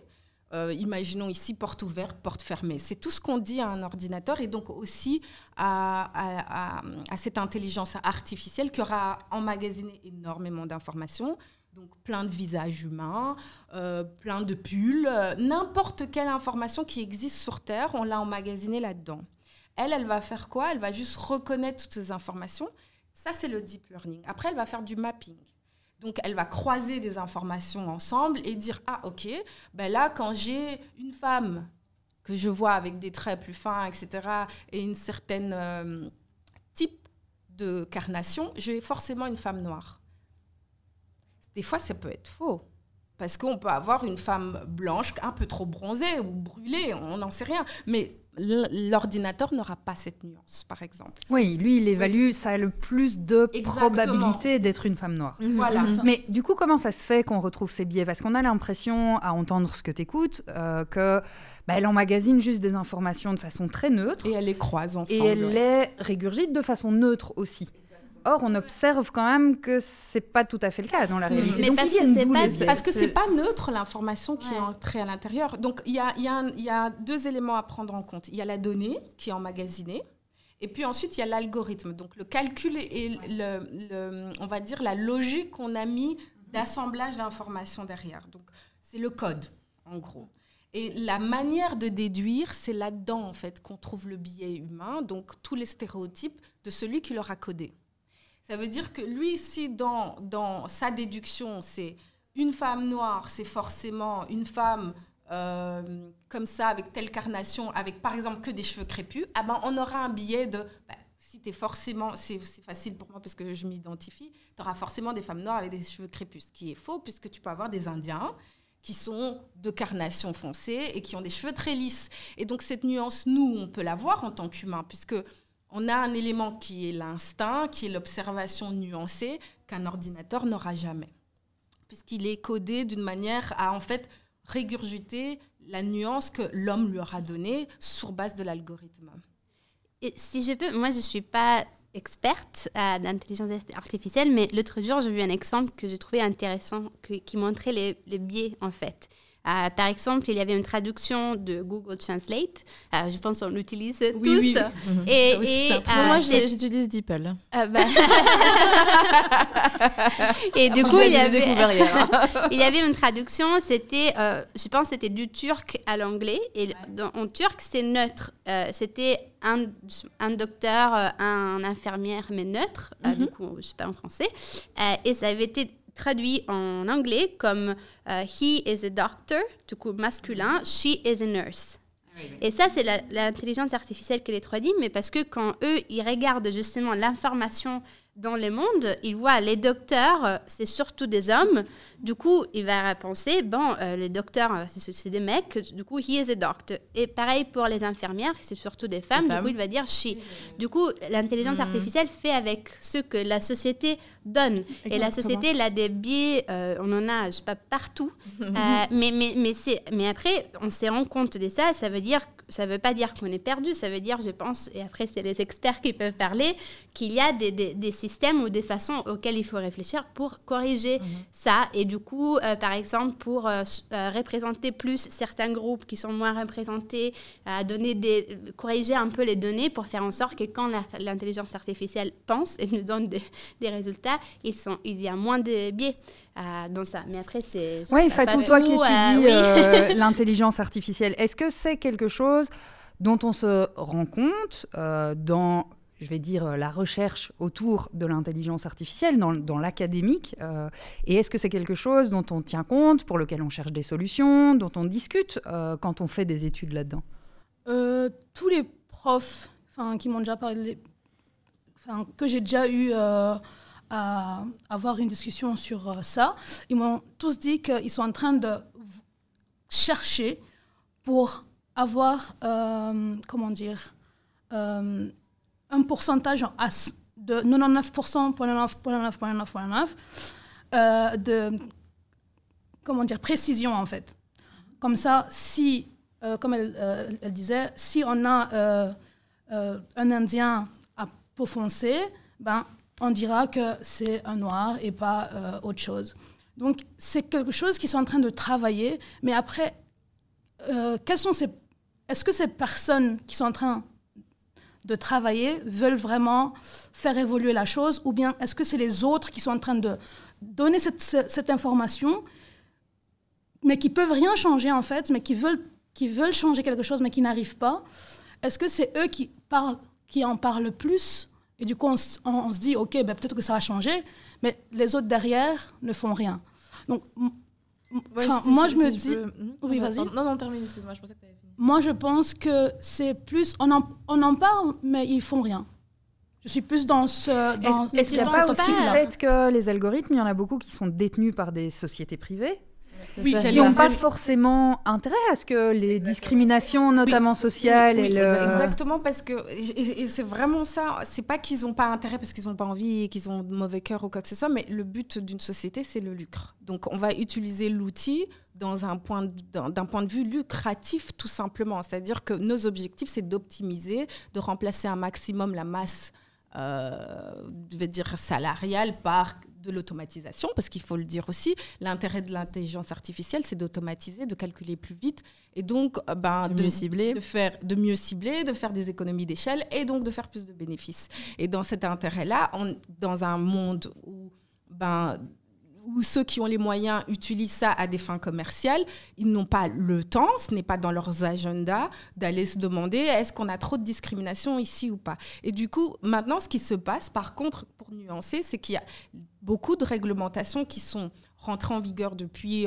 Euh, imaginons ici porte ouverte, porte fermée. C'est tout ce qu'on dit à un ordinateur et donc aussi à, cette intelligence artificielle qui aura emmagasiné énormément d'informations. Donc plein de visages humains, euh, plein de pulls, euh, n'importe quelle information qui existe sur Terre, on l'a emmagasinée là-dedans. Elle, elle va faire quoi? Elle va juste reconnaître toutes ces informations. Ça, c'est le deep learning. Après, elle va faire du mapping. Donc, elle va croiser des informations ensemble et dire Ah, ok, ben là, quand j'ai une femme que je vois avec des traits plus fins, etc., et une certaine euh, type de carnation, j'ai forcément une femme noire. Des fois, ça peut être faux. Parce qu'on peut avoir une femme blanche un peu trop bronzée ou brûlée, on n'en sait rien. Mais l'ordinateur n'aura pas cette nuance, par exemple. Oui, lui, il évalue, ça a le plus de probabilité d'être une femme noire. Mhm. Voilà. Mhm. Mais du coup, comment ça se fait qu'on retrouve ces biais? Parce qu'on a l'impression, à entendre ce que tu écoutes, euh, que bah, elle emmagasine juste des informations de façon très neutre. Et elle les croise ensemble. Et elle les régurgite de façon neutre aussi. Or, on observe quand même que c'est pas tout à fait le cas dans la réalité. Mais Donc, parce, que pas, parce que c'est pas neutre l'information qui est entrée à l'intérieur. Donc, il y a, y, y a, deux éléments à prendre en compte. Il y a la donnée qui est emmagasinée. Et puis ensuite, il y a l'algorithme. Donc, le calcul et le, on va dire la logique qu'on a mis d'assemblage d'informations derrière. Donc, c'est le code, en gros. Et la manière de déduire, c'est là-dedans, en fait, qu'on trouve le biais humain, donc tous les stéréotypes de celui qui l'aura codé. Ça veut dire que lui, si dans, dans sa déduction, c'est une femme noire, c'est forcément une femme euh, comme ça, avec telle carnation, avec par exemple que des cheveux crépus, ah ben, on aura un billet de... Bah, si forcément... C'est facile pour moi parce que je m'identifie, tu auras forcément des femmes noires avec des cheveux crépus, ce qui est faux puisque tu peux avoir des Indiens qui sont de carnation foncée et qui ont des cheveux très lisses. Et donc cette nuance, nous, on peut la voir en tant qu'humain, puisque on a un élément qui est l'instinct, qui est l'observation nuancée, qu'un ordinateur n'aura jamais. Puisqu'il est codé d'une manière à en fait régurgiter la nuance que l'homme lui aura donnée sur base de l'algorithme. Et si je peux, moi je ne suis pas experte d'intelligence artificielle, mais l'autre jour j'ai vu un exemple que j'ai trouvé intéressant, qui montrait les, les biais en fait. Euh, par exemple, il y avait une traduction de Google Translate. Euh, je pense qu'on l'utilise tous. Oui. Et, et euh, moi, j'utilise DeepL. Bah. et du coup, il y, avait, il y avait une traduction. C'était, je pense, c'était du turc à l'anglais. Et en turc, c'est neutre. c'était un, un, docteur, un infirmière, mais neutre. Du mhm. coup, je sais pas en français. et ça avait été traduit en anglais comme euh, He is a doctor, du coup masculin, She is a nurse. Ah Et ça, c'est l'intelligence artificielle qui les traduit, mais parce que quand eux, ils regardent justement l'information dans le monde, ils voient les docteurs, euh, c'est surtout des hommes. Du coup, il va penser, bon, euh, les docteurs, euh, c'est des mecs, du coup, he is a doctor. Et pareil pour les infirmières, c'est surtout des femmes, du coup, il va dire she. Du coup, l'intelligence mm. artificielle fait avec ce que la société donne. Et la société, elle a des biais, on en a, je sais pas, partout. mais, mais, mais, mais après, on se rend compte de ça, ça veut dire ça ne veut pas dire qu'on est perdu, ça veut dire, je pense, et après c'est les experts qui peuvent parler, qu'il y a des, des, systèmes ou des façons auxquelles il faut réfléchir pour corriger mhm. ça. Et du coup, euh, par exemple, pour euh, euh, représenter plus certains groupes qui sont moins représentés, donner des, corriger un peu les données pour faire en sorte que quand l'intelligence artificielle pense et nous donne des, résultats, ils sont, il y a moins de biais. Dans ça. Mais après, c'est... Oui, Fatou, toi qui étudies l'intelligence artificielle, est-ce que c'est quelque chose dont on se rend compte dans je vais dire, euh, la recherche autour de l'intelligence artificielle dans, l'académique euh, Et est-ce que c'est quelque chose dont on tient compte, pour lequel on cherche des solutions, dont on discute euh, quand on fait des études là-dedans? Tous les profs qui m'ont déjà parlé, que j'ai déjà eu à avoir une discussion sur ça, ils m'ont tous dit qu'ils sont en train de chercher pour avoir, comment dire, un pourcentage de 99,9,9,9,9% euh, de comment dire précision en fait. Comme ça, si, euh, comme elle, euh, elle, disait, si on a euh, un Indien à peau foncée, ben, on dira que c'est un noir et pas autre chose. Donc c'est quelque chose qu'ils sont en train de travailler, mais après, euh, sont ces, est-ce que ces personnes qui sont en train de travailler veulent vraiment faire évoluer la chose ou bien est-ce que c'est les autres qui sont en train de donner cette, cette information mais qui peuvent rien changer en fait, mais qui veulent, qui veulent changer quelque chose mais qui n'arrivent pas? Est-ce que c'est eux qui, parlent, qui en parlent plus? Et du coup on, s- on- on se dit ok ben, peut-être que ça va changer, mais les autres derrière ne font rien. Donc Ouais, si- moi si- je me si dis, peux- Mhm. Oui, vas-y. Non, non, termine, excuse-moi, je pensais que tu avais fini. moi je pense que c'est plus on en, on en parle mais ils font rien. Je suis plus dans ce dans Est-ce qu'il n'y a pas aussi le fait que les algorithmes, il y en a beaucoup qui sont détenus par des sociétés privées? Oui, qui n'ont pas forcément intérêt à ce que les discriminations, notamment sociales, Oui, et le... Exactement, parce que et, et c'est vraiment ça. C'est pas qu'ils n'ont pas intérêt parce qu'ils n'ont pas envie et qu'ils ont de mauvais cœur ou quoi que ce soit, mais le but d'une société, c'est le lucre. Donc, on va utiliser l'outil dans un point d'un point de vue lucratif, tout simplement. C'est-à-dire que nos objectifs, c'est d'optimiser, de remplacer un maximum la masse, euh, je vais dire salariale, par de l'automatisation, parce qu'il faut le dire aussi, l'intérêt de l'intelligence artificielle, c'est d'automatiser, de calculer plus vite, et donc, euh, ben, De mieux cibler. de faire de mieux cibler, de faire des économies d'échelle et donc de faire plus de bénéfices. Et dans cet intérêt-là, dans un monde où ben où ceux qui ont les moyens utilisent ça à des fins commerciales, ils n'ont pas le temps, ce n'est pas dans leurs agendas d'aller se demander est-ce qu'on a trop de discrimination ici ou pas? Et du coup, maintenant, ce qui se passe, par contre, pour nuancer, c'est qu'il y a beaucoup de réglementations qui sont rentrées en vigueur depuis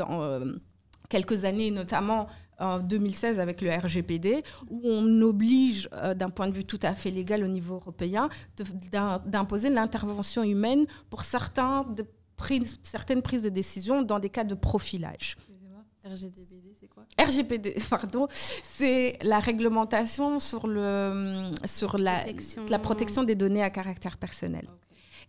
quelques années, notamment en 2016 avec le RGPD, où on oblige, euh, d'un point de vue tout à fait légal au niveau européen, d'imposer l'intervention humaine pour certains prises- certaines prises de décision dans des cas de profilage. RGDBD, c'est quoi? RGPD, pardon, c'est la réglementation sur, le, sur la, Protection. la protection des données à caractère personnel.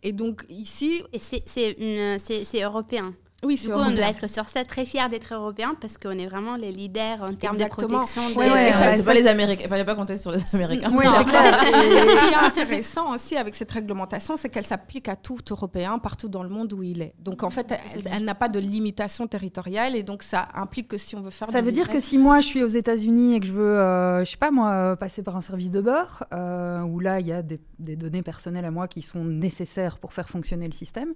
Et donc ici, Et c'est européen? Oui, Du c'est coup, on doit être sur ça très fiers d'être européens parce qu'on est vraiment les leaders en termes Exactement. de protection. des- Ouais, ouais, Et ça, ouais, c'est pas les Américains. Il fallait pas compter sur les Américains. Oui, Non, c'est clair. Et ce qui est intéressant aussi avec cette réglementation, c'est qu'elle s'applique à tout Européen partout dans le monde où il est. Donc en fait, elle, elle n'a pas de limitation territoriale et donc ça implique que si on veut faire Ça veut dire que si moi je suis aux États-Unis et que je veux, euh, je sais pas moi, passer par un service de beurre, euh, où là il y a des, des données personnelles à moi qui sont nécessaires pour faire fonctionner le système,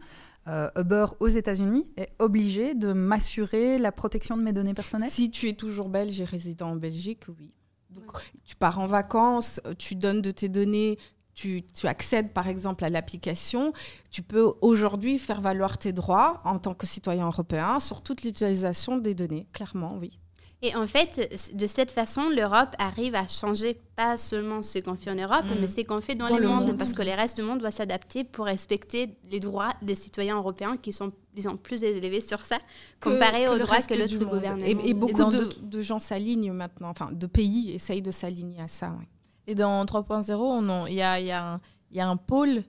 euh, Uber aux États-Unis est obligé de m'assurer la protection de mes données personnelles? Si tu es toujours belge et résident en Belgique, oui. Donc, tu pars en vacances, tu donnes de tes données, tu, tu accèdes par exemple à l'application, tu peux aujourd'hui faire valoir tes droits en tant que citoyen européen sur toute l'utilisation des données, clairement, oui. Et en fait, de cette façon, l'Europe arrive à changer pas seulement ce qu'on fait en Europe, Mm. mais ce qu'on fait dans, Dans le, monde, monde. parce que le reste du monde doit s'adapter pour respecter les droits des citoyens européens qui sont, disons, plus élevés sur ça, comparé que aux droits que l'autre gouvernement. Et, et beaucoup de, gens s'alignent maintenant, enfin de pays essayent de s'aligner à ça. oui. Et dans 3.0, on en- il y a, il y, a un- il y a un pôle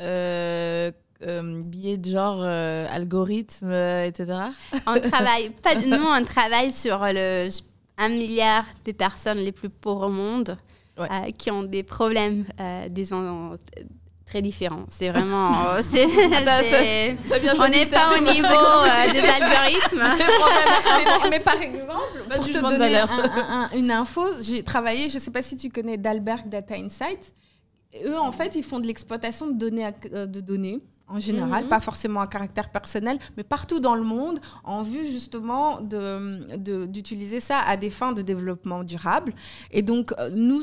euh, euh, billet de genre, euh, algorithme, euh, etc. On travaille, pas, nous, on travaille sur le un milliard des personnes les plus pauvres au monde Ouais. euh, qui ont des problèmes, euh, disons, très différents. C'est vraiment... euh, c'est- on n'est pas au niveau euh, des algorithmes. mais, mais par exemple, pour te donner valeur. un- un- une info, j'ai travaillé, je ne sais pas si tu connais Dalberg Data Insight. Eux, en fait, ils font de l'exploitation de données, euh, de données en général, Mhm. pas forcément à caractère personnel, mais partout dans le monde, en vue justement de- de- d'utiliser ça à des fins de développement durable. Et donc, euh, nous,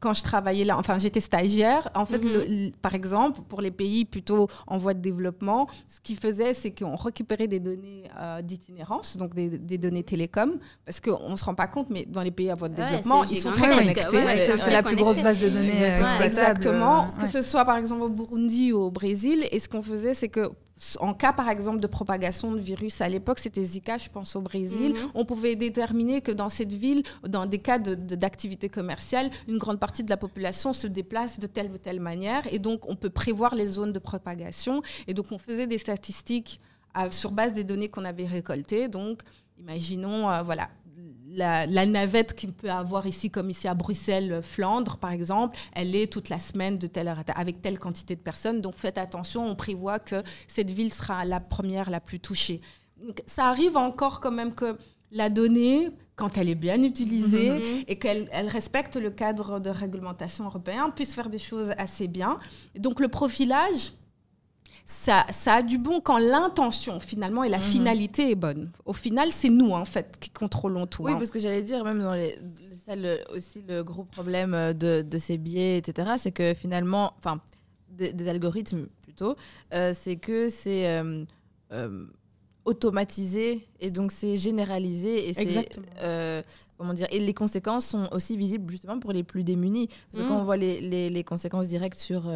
quand je travaillais là, enfin, j'étais stagiaire, en fait, Mhm. le- le- par exemple, pour les pays plutôt en voie de développement, ce qu'ils faisaient, c'est qu'on récupérait des données euh, d'itinérance, donc des, des données télécom, parce qu'on ne se rend pas compte, mais dans les pays à voie de Ouais, développement, ils sont très connectés. ouais, Ouais, ouais, c'est ouais, la plus grosse base de données euh, Exactement. exploitable, Exactement. Que ouais. ce soit par exemple au Burundi ou au Brésil. Qu'on faisait, c'est que en cas par exemple de propagation de virus, à l'époque c'était Zika, je pense au Brésil, Mhm. on pouvait déterminer que dans cette ville, dans des cas de- de- d'activité commerciale, une grande partie de la population se déplace de telle ou telle manière. Et donc on peut prévoir les zones de propagation. Et donc on faisait des statistiques à- sur base des données qu'on avait récoltées. Donc imaginons, euh, voilà. La, la navette qu'il peut avoir ici, comme ici à Bruxelles, Flandre, par exemple, elle est toute la semaine de telle heure à telle- avec telle quantité de personnes. Donc faites attention, on prévoit que cette ville sera la première la plus touchée. Donc, ça arrive encore quand même que la donnée, quand elle est bien utilisée Mhm. et qu'elle elle respecte le cadre de réglementation européen, puisse faire des choses assez bien. Donc le profilage, ça, ça a du bon quand l'intention finalement et la Mhm. finalité est bonne. Au final, c'est nous en fait qui contrôlons tout. Oui, hein. parce que j'allais dire, même dans les. c'est ça, le- aussi le gros problème euh, de, de ces biais, etc., c'est que finalement. Enfin, des, des algorithmes plutôt, euh, c'est que c'est. euh, euh, automatisé et donc c'est généralisé et c'est comment dire et les conséquences sont aussi visibles justement pour les plus démunis parce que Mm. quand on voit les, les, les conséquences directes sur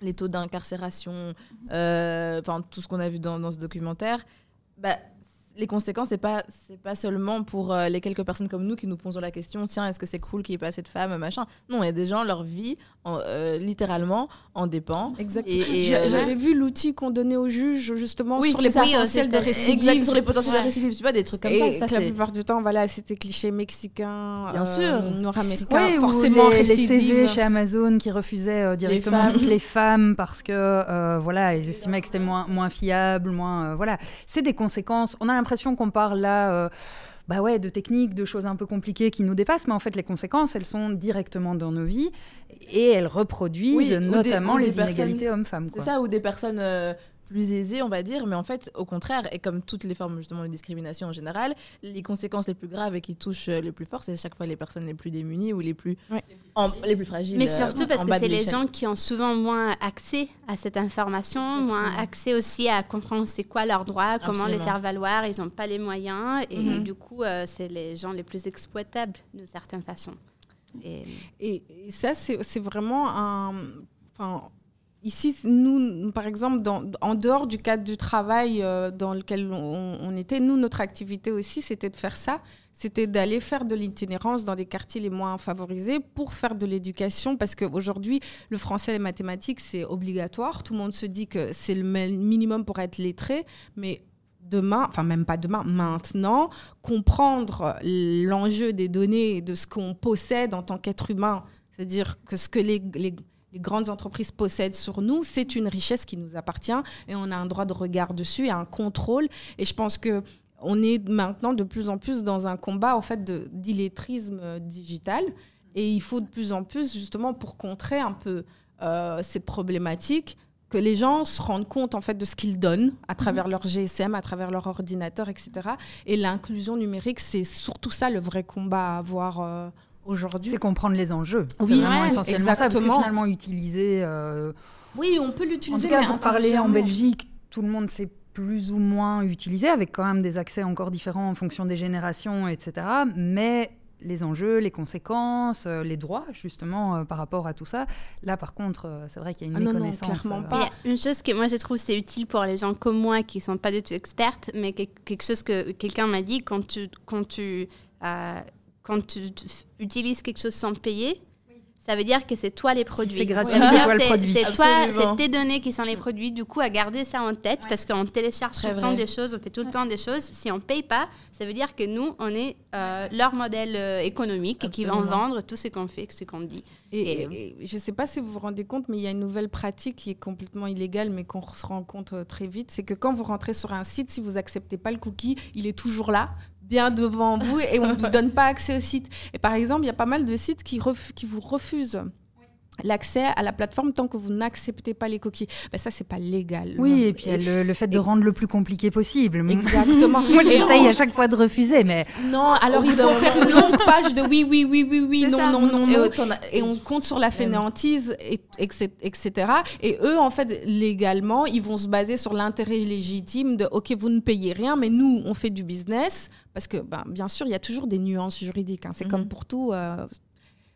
les taux d'incarcération euh, enfin tout ce qu'on a vu dans, ce documentaire bah, les conséquences c'est pas c'est pas seulement pour euh, les quelques personnes comme nous qui nous posons la question tiens est-ce que c'est cool qu'il n'y ait pas assez de femmes machin non il y a des gens leur vie en- euh, littéralement en dépend Exactement. Et- et, J'a- euh, J'avais vu l'outil qu'on donnait aux juges justement Oui, sur les potentiels de récidive. Sur les potentiels Ouais. de récidive, tu vois, des trucs comme et ça. ça la plupart du temps, voilà, c'était cliché mexicain, Bien sûr. nord-américain, Oui, ou forcément les, les récidive. CV chez Amazon qui refusaient directement femmes. toutes les femmes parce que voilà, ils estimaient que c'était moins, moins fiable, moins voilà. C'est des conséquences. On a l'impression qu'on parle là. euh, bah ouais, de techniques, de choses un peu compliquées qui nous dépassent, mais en fait, les conséquences, elles sont directement dans nos vies et elles reproduisent Oui, notamment des les inégalités hommes-femmes. C'est ça, ou des personnes euh, plus aisées, on va dire, mais en fait, au contraire, et comme toutes les formes justement de discrimination en général, les conséquences les plus graves et qui touchent euh, le plus fort, c'est à chaque fois les personnes les plus démunies ou les plus, Ouais. en- les plus fragiles. Mais euh, surtout en parce que c'est les gens qui ont souvent moins accès à cette information, moins accès aussi à comprendre c'est quoi leurs droits, comment les faire valoir. Ils n'ont pas les moyens et Mhm. du coup, euh, c'est les gens les plus exploitables d'une certaine façon. Et, Et, et ça, c'est c'est vraiment un. Enfin, ici, nous, par exemple, en dehors du cadre du travail euh, dans lequel on, était, nous, notre activité aussi, c'était de faire ça. C'était d'aller faire de l'itinérance dans des quartiers les moins favorisés pour faire de l'éducation. Parce qu'aujourd'hui, le français et les mathématiques, c'est obligatoire. Tout le monde se dit que c'est le mi- minimum pour être lettré. Mais demain, enfin même pas demain, maintenant, comprendre l'enjeu des données de ce qu'on possède en tant qu'être humain, c'est-à-dire que ce que les- les grandes entreprises possèdent sur nous, c'est une richesse qui nous appartient et on a un droit de regard dessus et un contrôle. Et je pense que on est maintenant de plus en plus dans un combat en fait d'illettrisme euh, digital et il faut de plus en plus justement pour contrer un peu euh, cette problématique que les gens se rendent compte en fait de ce qu'ils donnent à travers leur GSM, à travers leur ordinateur, etc. Et l'inclusion numérique, c'est surtout ça le vrai combat à avoir euh, aujourd'hui. C'est comprendre les enjeux. Oui, c'est vraiment ouais, essentiellement ça, parce que exactement. finalement utiliser. euh, Oui, on peut En l'utiliser, tout cas, mais pour parler en. Belgique, tout le monde sait plus ou moins utiliser, avec quand même des accès encore différents en fonction des générations, etc. Mais les enjeux, les conséquences, euh, les droits, justement, euh, par rapport à tout ça, là, par contre, euh, c'est vrai qu'il y a une Ah non, non, méconnaissance. clairement pas. une chose que moi je trouve c'est utile pour les gens comme moi qui sont pas du tout expertes, mais que- quelque chose que quelqu'un m'a dit quand tu quand tu euh, quand tu, utilises quelque chose sans payer. Ça veut dire que c'est toi les produits. c'est gratuit, c'est toi c'est- tes données qui sont les produits. Du coup, à garder ça en tête parce qu'on télécharge Très tout le temps des choses, on fait tout le temps des choses. Si on paye pas, ça veut dire que nous, on est euh, leur modèle euh, économique et qui Absolument. vendre tout ce qu'on fait, ce qu'on dit. Et, Et- et- et je ne sais pas si vous vous rendez compte, mais il y a une nouvelle pratique qui est complètement illégale, mais qu'on se rend compte euh, très vite. C'est que quand vous rentrez sur un site, si vous acceptez pas le cookie, il est toujours là, bien devant vous, et on ne vous donne pas accès au site. Et par exemple, il y a pas mal de sites qui, ref- qui vous refusent l'accès à la plateforme tant que vous n'acceptez pas les cookies. Ben, ça, c'est pas légal. Oui, et puis a le, le fait de et- rendre le plus compliqué possible. Exactement. Moi, Et j'essaye à chaque fois de refuser, mais Non, alors il faut faire une longue page de oui, oui, oui, oui, oui, non, ça. non, non, Et non. autant- et on compte sur la fainéantise, et, etc., etc. Et eux, en fait, légalement, ils vont se baser sur l'intérêt légitime de OK, vous ne payez rien, mais nous, on fait du business. Parce que, ben, bien sûr, il y a toujours des nuances juridiques. hein. C'est Mhm. comme pour tout. euh,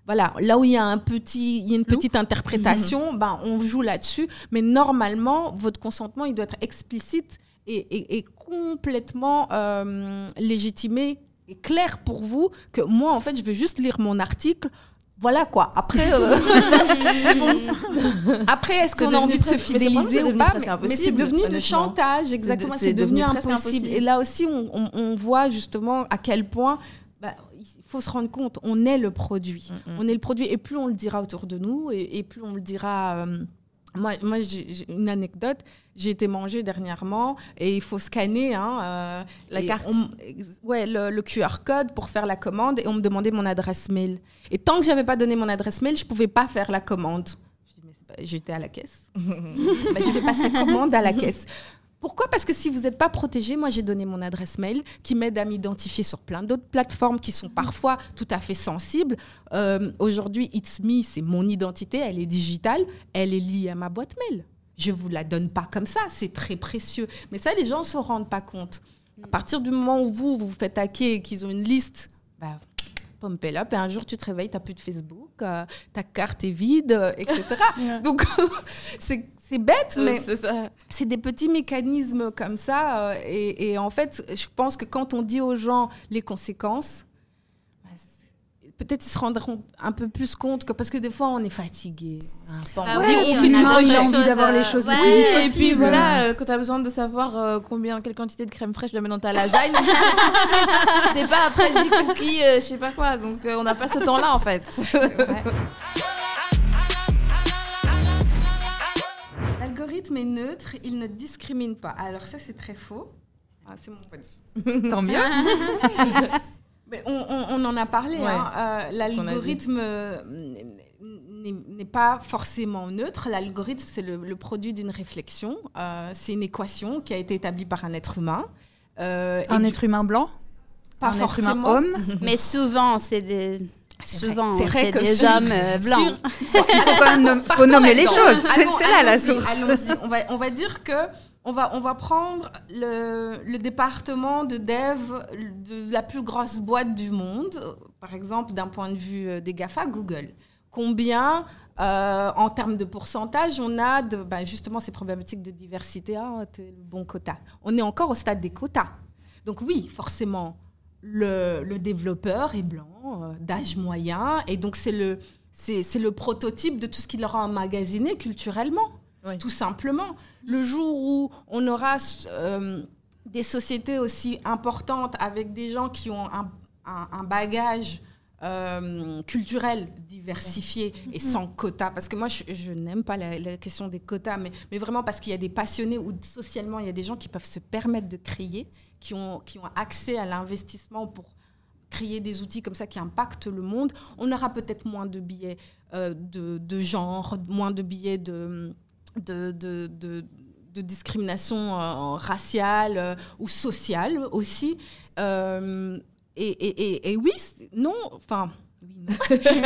voilà, là où il y a un petit, il y a une petite interprétation, ben, on joue là-dessus. Mais normalement, votre consentement, il doit être explicite et, et- et complètement euh, légitimé et clair pour vous que moi, en fait, je veux juste lire mon article. Voilà quoi. Après, euh, c'est bon. Après, est-ce qu'on a envie de se fidéliser ou pas Mais, c'est devenu du chantage, exactement. C'est devenu, impossible. impossible. Et là aussi, on, on- on voit justement à quel point bah, il faut se rendre compte, on est le produit. Mm, mm. On est le produit. Et plus on le dira autour de nous, et, et plus on le dira euh, moi, moi j'ai une anecdote. J'ai été manger dernièrement et il faut scanner hein, euh, la carte. ouais, le, QR code pour faire la commande et on me demandait mon adresse mail. Et tant que j'avais pas donné mon adresse mail, je pouvais pas faire la commande. J'étais à la caisse. bah, je vais passer commande à la caisse. Pourquoi? Parce que si vous n'êtes pas protégé, moi j'ai donné mon adresse mail qui m'aide à m'identifier sur plein d'autres plateformes qui sont parfois tout à fait sensibles. Euh, aujourd'hui, It's Me, c'est mon identité, elle est digitale, elle est liée à ma boîte mail. Je ne vous la donne pas comme ça, c'est très précieux. Mais ça, les gens ne se rendent pas compte. À partir du moment où vous, vous, vous faites hacker et qu'ils ont une liste, bah, pump up, et un jour tu te réveilles, tu n'as plus de Facebook, euh, ta carte est vide, euh, etc. Donc, c'est c'est bête, mais c'est des petits mécanismes comme ça. Euh, et, en fait, je pense que quand on dit aux gens les conséquences, bah, peut-être ils se rendront un peu plus compte que parce que des fois on est fatigué. Hein, ah on, fait a envie d'avoir les choses. oui, et puis voilà, euh, quand tu as besoin de savoir euh, combien, quelle quantité de crème fraîche tu dois mettre dans ta lasagne, c'est pas après 10 cookies, je sais pas quoi. Donc on n'a pas ce temps-là en fait. L'algorithme est neutre, il ne discrimine pas. Alors ça, c'est très faux. Ah, c'est mon point de vue. Tant mieux. Mais on, en a parlé. Hein. Euh, l'algorithme n'est pas forcément neutre. L'algorithme, c'est le, produit d'une réflexion. Euh, c'est une équation qui a été établie par un être humain. Euh, un être humain blanc? Pas forcément. homme? Mais souvent, c'est des Souvent, c'est vrai que des hommes euh, blancs. Parce qu'il faut quand même faut nommer les choses. C'est là la source. On va, on va dire que on va, on va prendre le, le, département de dev de la plus grosse boîte du monde, par exemple d'un point de vue euh, des GAFA, Google. Combien, euh, en termes de pourcentage, on a de, bah, justement ces problématiques de diversité, ah, le bon quota. On est encore au stade des quotas. Donc oui, forcément, le, développeur est blanc, euh, d'âge moyen, et donc c'est le, c'est, le prototype de tout ce qu'il aura emmagasiné culturellement, tout simplement. Le jour où on aura euh, des sociétés aussi importantes avec des gens qui ont un, bagage euh, culturel diversifié et sans quotas. Parce que moi, je, n'aime pas la, la, question des quotas, mais, mais vraiment parce qu'il y a des passionnés ou socialement, il y a des gens qui peuvent se permettre de créer qui ont, qui ont accès à l'investissement pour créer des outils comme ça qui impactent le monde, on aura peut-être moins de billets euh, de, de, genre, moins de billets de, de, de, de discrimination euh, raciale euh, ou sociale aussi. et, et, et, oui, non, enfin...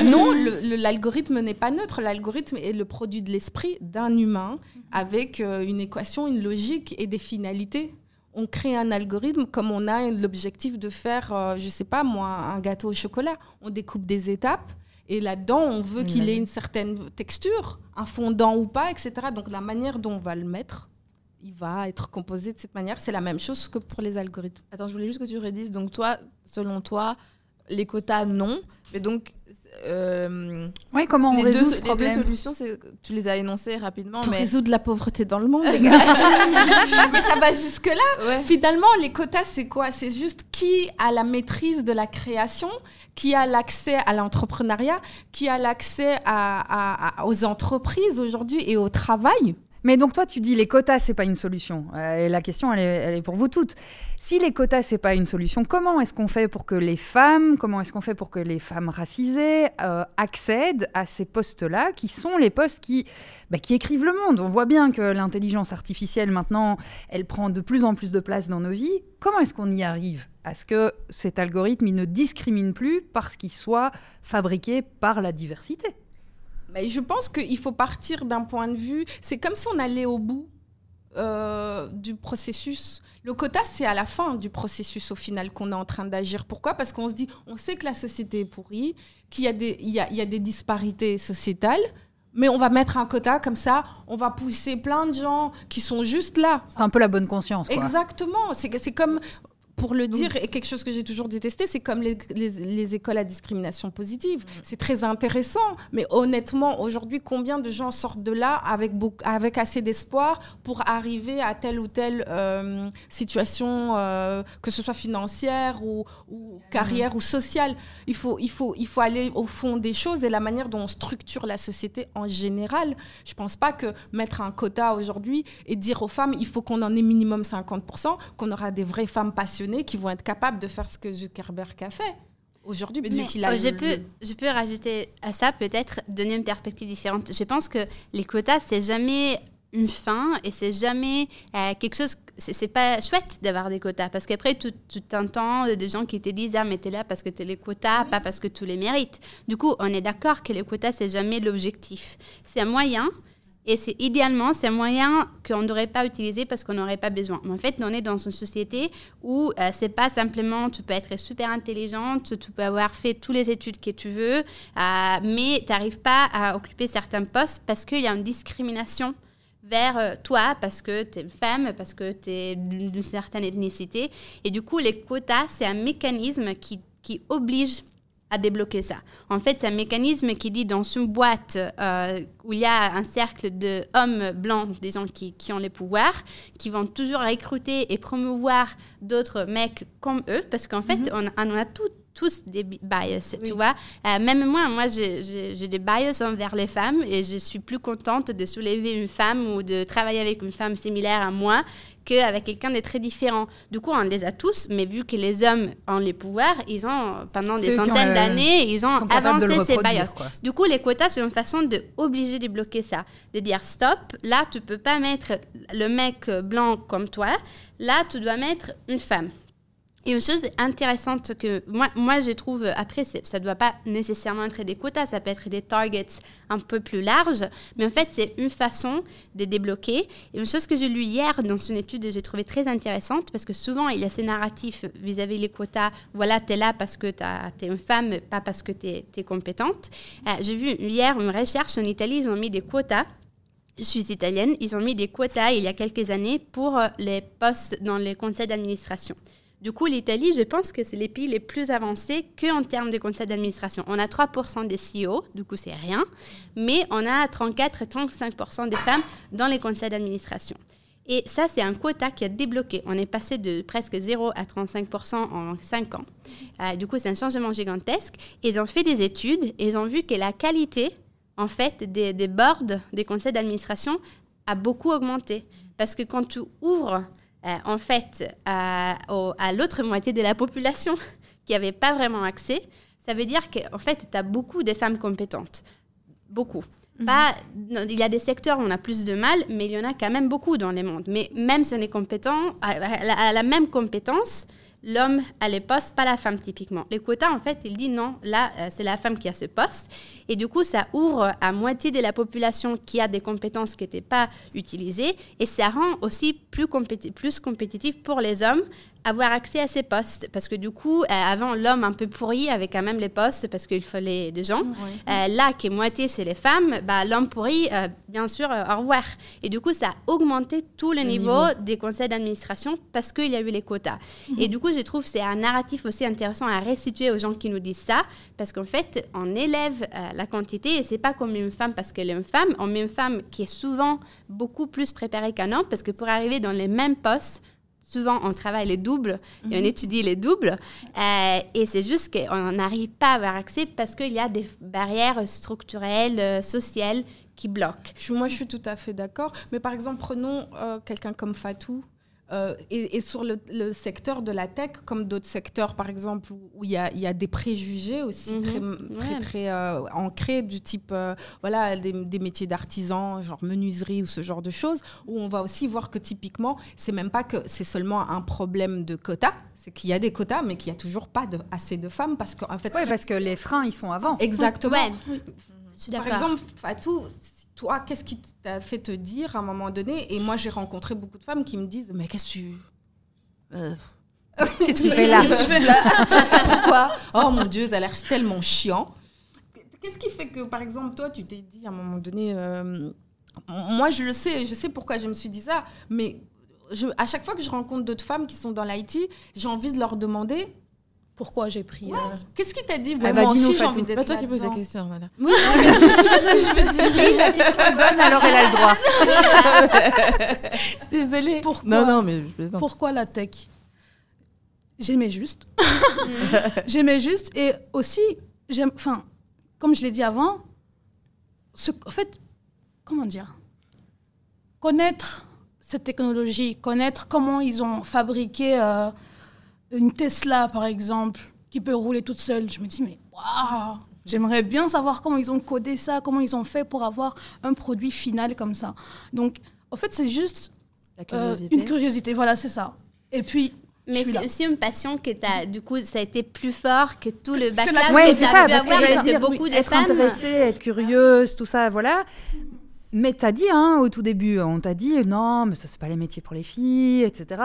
non, l'algorithme n'est pas neutre. L'algorithme est le produit de l'esprit d'un humain avec une équation, une logique et des finalités on crée un algorithme comme on a l'objectif de faire, euh, je sais pas moi, un gâteau au chocolat. On découpe des étapes et là-dedans, on veut qu'il ait une certaine texture, un fondant ou pas, etc. Donc la manière dont on va le mettre, il va être composé de cette manière. C'est la même chose que pour les algorithmes. Attends, je voulais juste que tu redises. Donc toi, selon toi, les quotas, non. Mais donc, euh, oui, comment on résout ce problème Les deux solutions, tu les as énoncées rapidement. Pour mais... résoudre la pauvreté dans le monde, les gars. mais ça va jusque-là. Finalement, les quotas, c'est quoi? C'est juste qui a la maîtrise de la création, qui a l'accès à l'entrepreneuriat, qui a l'accès aux entreprises aujourd'hui et au travail? Mais donc toi, tu dis les quotas, c'est pas une solution. Euh, et la question, elle est, pour vous toutes. Si les quotas, c'est pas une solution, comment est-ce qu'on fait pour que les femmes, comment est-ce qu'on fait pour que les femmes racisées euh, accèdent à ces postes-là, qui sont les postes qui, bah, qui écrivent le monde? On voit bien que l'intelligence artificielle, maintenant, elle prend de plus en plus de place dans nos vies. Comment est-ce qu'on y arrive à ce que cet algorithme, ne discrimine plus parce qu'il soit fabriqué par la diversité? Mais je pense qu'il faut partir d'un point de vue. C'est comme si on allait au bout euh, du processus. Le quota, c'est à la fin du processus, au final, qu'on est en train d'agir. Pourquoi? Parce qu'on se dit, on sait que la société est pourrie, qu'il y, a des, il y, a, il y a des disparités sociétales, mais on va mettre un quota comme ça, on va pousser plein de gens qui sont juste là. C'est un peu la bonne conscience. Quoi. Exactement. C'est comme pour le dire, et quelque chose que j'ai toujours détesté, c'est comme les, les- les écoles à discrimination positive. C'est très intéressant, mais honnêtement, aujourd'hui, combien de gens sortent de là avec, beaucoup, avec assez d'espoir pour arriver à telle ou telle euh, situation, euh, que ce soit financière ou, ou carrière ou sociale il faut, il, faut, il faut aller au fond des choses et la manière dont on structure la société en général. Je pense pas que mettre un quota aujourd'hui et dire aux femmes, il faut qu'on en ait minimum 50%, qu'on aura des vraies femmes passionnées qui vont être capables de faire ce que Zuckerberg a fait. Aujourd'hui, vu Mais, qu'il a euh, je, le- peux, je peux rajouter à ça peut-être donner une perspective différente. Je pense que les quotas, c'est jamais une fin et c'est jamais euh, quelque chose. C'est pas chouette d'avoir des quotas parce qu'après, tu, tu t'entends des gens qui te disent Ah, mais t'es là parce que t'es les quotas, pas parce que tu les mérites. Du coup, on est d'accord que les quotas, c'est jamais l'objectif. C'est un moyen. Et c'est idéalement, c'est un moyen qu'on ne devrait pas utiliser parce qu'on n'aurait pas besoin. En fait, on est dans une société où euh, c'est pas simplement tu peux être super intelligente, tu peux avoir fait toutes les études que tu veux, euh, mais tu n'arrives pas à occuper certains postes parce qu'il y a une discrimination vers euh, toi parce que tu es femme, parce que tu es d'une certaine ethnicité. Et du coup, les quotas, c'est un mécanisme qui, qui oblige à débloquer ça. En fait, c'est un mécanisme qui dit dans une boîte euh, où il y a un cercle d'hommes blancs, des gens qui, qui ont les pouvoirs, qui vont toujours recruter et promouvoir d'autres mecs comme eux, parce qu'en fait, on, on a tout- tous des bi- bias, tu vois. Euh, même moi, moi, j'ai- des bias envers les femmes et je suis plus contente de soulever une femme ou de travailler avec une femme similaire à moi qu'avec quelqu'un de très différent. Du coup, on les a tous, mais vu que les hommes ont les pouvoirs, ils ont, pendant des centaines d'années, ils ont de avancé ces bias. quoi. Du coup, les quotas, c'est une façon de obliger de bloquer ça. De dire stop, là, tu peux pas mettre le mec blanc comme toi, là, tu dois mettre une femme. Et une chose intéressante que moi, je trouve, après, ça ne doit pas nécessairement être des quotas, ça peut être des targets un peu plus larges, mais en fait, c'est une façon de débloquer. Et une chose que j'ai lue hier dans une étude j'ai trouvée très intéressante, parce que souvent, il y a ces narratifs vis-à-vis les quotas, voilà, tu es là parce que tu es une femme, pas parce que tu es, compétente. Euh, j'ai vu hier une recherche en Italie, ils ont mis des quotas je suis italienne, ils ont mis des quotas il y a quelques années pour euh, les postes dans les conseils d'administration. Du coup, l'Italie, je pense que c'est les pays les plus avancés qu'en termes de conseils d'administration. On a 3% des CEO, du coup, c'est rien, mais on a 34-35% des femmes dans les conseils d'administration. Et ça, c'est un quota qui a débloqué. On est passé de presque 0 à 35% en 5 ans. Euh, du coup, c'est un changement gigantesque. Ils ont fait des études et ils ont vu que la qualité, en fait, des, des boards, des conseils d'administration, a beaucoup augmenté. Parce que quand tu ouvres, euh, en fait, à, au- à l'autre moitié de la population qui n'avait pas vraiment accès, ça veut dire qu'en fait, tu as beaucoup de femmes compétentes. Beaucoup. Pas, non, il y a des secteurs où on a plus de mal, mais il y en a quand même beaucoup dans les mondes. Mais même si on est compétent, à, à la, à la même compétence, l'homme a les postes, pas la femme typiquement. Les quotas, en fait, il dit non, là, euh, c'est la femme qui a ce poste. Et du coup, ça ouvre à moitié de la population qui a des compétences qui n'étaient pas utilisées. Et ça rend aussi plus, plus compétitif pour les hommes avoir accès à ces postes. Parce que du coup, euh, avant, l'homme un peu pourri avait quand même les postes parce qu'il fallait des gens. Euh, là, qui est moitié, c'est les femmes, bah, l'homme pourri, euh, bien sûr, euh, au revoir. Et du coup, ça a augmenté tout le, niveau, des conseils d'administration parce qu'il y a eu les quotas. Et du coup, je trouve que c'est un narratif aussi intéressant à restituer aux gens qui nous disent ça parce qu'en fait, on élève la quantité et c'est pas comme une femme parce qu'elle est une femme. On met une femme qui est souvent beaucoup plus préparée qu'un homme parce que pour arriver dans les mêmes postes, souvent on travaille les doubles et on étudie les doubles. Euh, et c'est juste qu'on n'arrive pas à avoir accès parce qu'il y a des barrières structurelles, euh, sociales qui bloquent. Je- moi, je suis tout à fait d'accord. Mais par exemple, prenons euh, quelqu'un comme Fatou. Euh, et, et sur le, le secteur de la tech, comme d'autres secteurs, par exemple, où il y a, il y a des préjugés aussi Mhm. très, très, Ouais. très euh, ancrés, du type euh, voilà, des, des métiers d'artisan, genre menuiserie ou ce genre de choses, où on va aussi voir que typiquement, c'est même pas que c'est seulement un problème de quota, c'est qu'il y a des quotas, mais qu'il n'y a toujours pas de, assez de femmes parce qu'en fait, Oui, parce que les freins, ils sont avant. exactement. Ouais, Par exemple, Fatou, toi, qu'est-ce qui t'a fait te dire à un moment donné? Et moi, j'ai rencontré beaucoup de femmes qui me disent Mais qu'est-ce que tu. Euh, Qu'est-ce que tu fais là? Qu'est-ce que tu fais là? Pourquoi? Oh mon Dieu, ça a l'air tellement chiant. Qu'est-ce qui fait que, par exemple, toi, tu t'es dit à un moment donné. euh, moi, je le sais, je sais pourquoi je me suis dit ça, mais je, à chaque fois que je rencontre d'autres femmes qui sont dans l'IT, j'ai envie de leur demander Pourquoi j'ai pris. euh, qu'est-ce qui t'a dit Ah bah, Moi dis-nous, aussi, j'ai envie C'est d'être pas toi qui poses la question, voilà. Oui, tu vois ce que je veux dire Bonne, alors elle a le droit. Je suis désolée. Pourquoi, Non, non, mais je plaisante. pourquoi la tech? J'aimais juste. J'aimais juste. Et aussi, j'aime. Enfin, comme je l'ai dit avant, ce, en fait, comment dire? Connaître cette technologie, connaître comment ils ont fabriqué euh, une Tesla, par exemple, qui peut rouler toute seule. Je me dis, mais waouh J'aimerais bien savoir comment ils ont codé ça, comment ils ont fait pour avoir un produit final comme ça. Donc, en fait, c'est juste La euh, curiosité. une curiosité, voilà, c'est ça. Et puis, Mais c'est aussi une passion que tu as. Du coup, ça a été plus fort que tout le backlash la- que Ouais, tu c'est as ça, pu parce que avoir, parce que beaucoup oui, de être femmes. intéressée, être curieuse, tout ça, voilà. Mais t'as dit, hein, au tout début, on t'a dit, non, mais ça, c'est pas les métiers pour les filles, etc.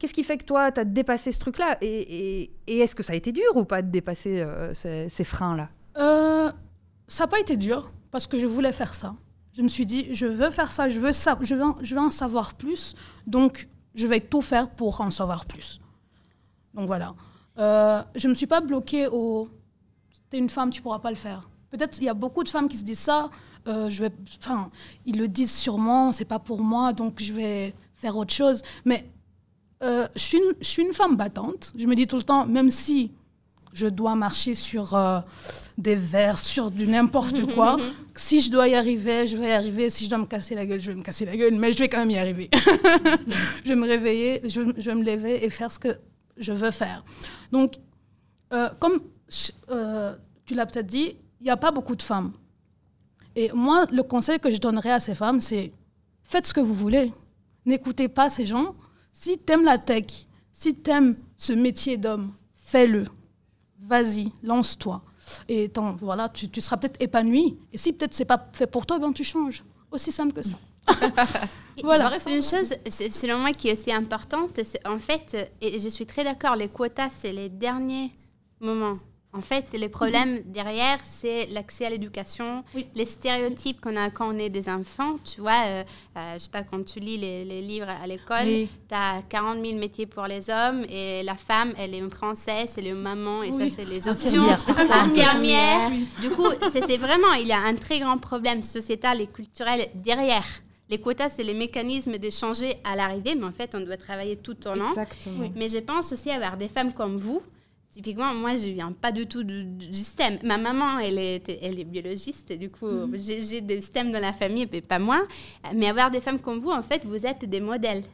Qu'est-ce qui fait que toi, t'as dépassé ce truc-là Et, est-ce que ça a été dur ou pas de dépasser euh, ces, freins-là euh, ça n'a pas été dur parce que je voulais faire ça. Je me suis dit, je veux faire ça, je veux, ça, je veux, en- savoir plus, donc je vais tout faire pour en savoir plus. Donc voilà. Euh, je ne me suis pas bloquée au t'es une femme, tu pourras pas le faire. Peut-être il y a beaucoup de femmes qui se disent ça. je vais, enfin, ils le disent sûrement, c'est pas pour moi, donc je vais faire autre chose. Mais euh, je, suis une, je suis une femme battante. Je me dis tout le temps, même si je dois marcher sur euh, des verres, sur du n'importe quoi, si je dois y arriver, je vais y arriver. Si je dois me casser la gueule, je vais me casser la gueule, mais je vais quand même y arriver. je vais me réveiller, je, je vais me lever et faire ce que je veux faire. Donc, euh, comme tu l'as peut-être dit, il n'y a pas beaucoup de femmes. Et moi, le conseil que je donnerais à ces femmes, c'est faites ce que vous voulez. N'écoutez pas ces gens. Si tu aimes la tech, si tu aimes ce métier d'homme, fais-le. Vas-y, lance-toi. Et tant, voilà, tu, tu seras peut-être épanoui. Et si peut-être c'est pas fait pour toi, ben tu changes. Aussi simple que ça. Voilà. Une chose, selon moi, qui est aussi importante, c'est en fait, et je suis très d'accord, les quotas, c'est les derniers moments. En fait, les problèmes derrière, c'est l'accès à l'éducation, Oui. les stéréotypes qu'on a quand on est des enfants. Tu vois, euh, euh, je sais pas, quand tu lis les, les livres à l'école, Oui. tu as 40 000 métiers pour les hommes et la femme, elle est une princesse, elle est une maman et Oui. ça, c'est les options. Infirmière. Infirmière. Du coup, c'est vraiment, il y a un très grand problème sociétal et culturel derrière. Les quotas, c'est les mécanismes de changer à l'arrivée, mais en fait, on doit travailler tout au long. Exactement. Mais je pense aussi avoir des femmes comme vous. Typiquement, moi, je viens pas du tout du, du STEM. Ma maman, elle est, elle est biologiste, et du coup, j'ai j'ai des STEM dans la famille, mais pas moi. Mais avoir des femmes comme vous, en fait, vous êtes des modèles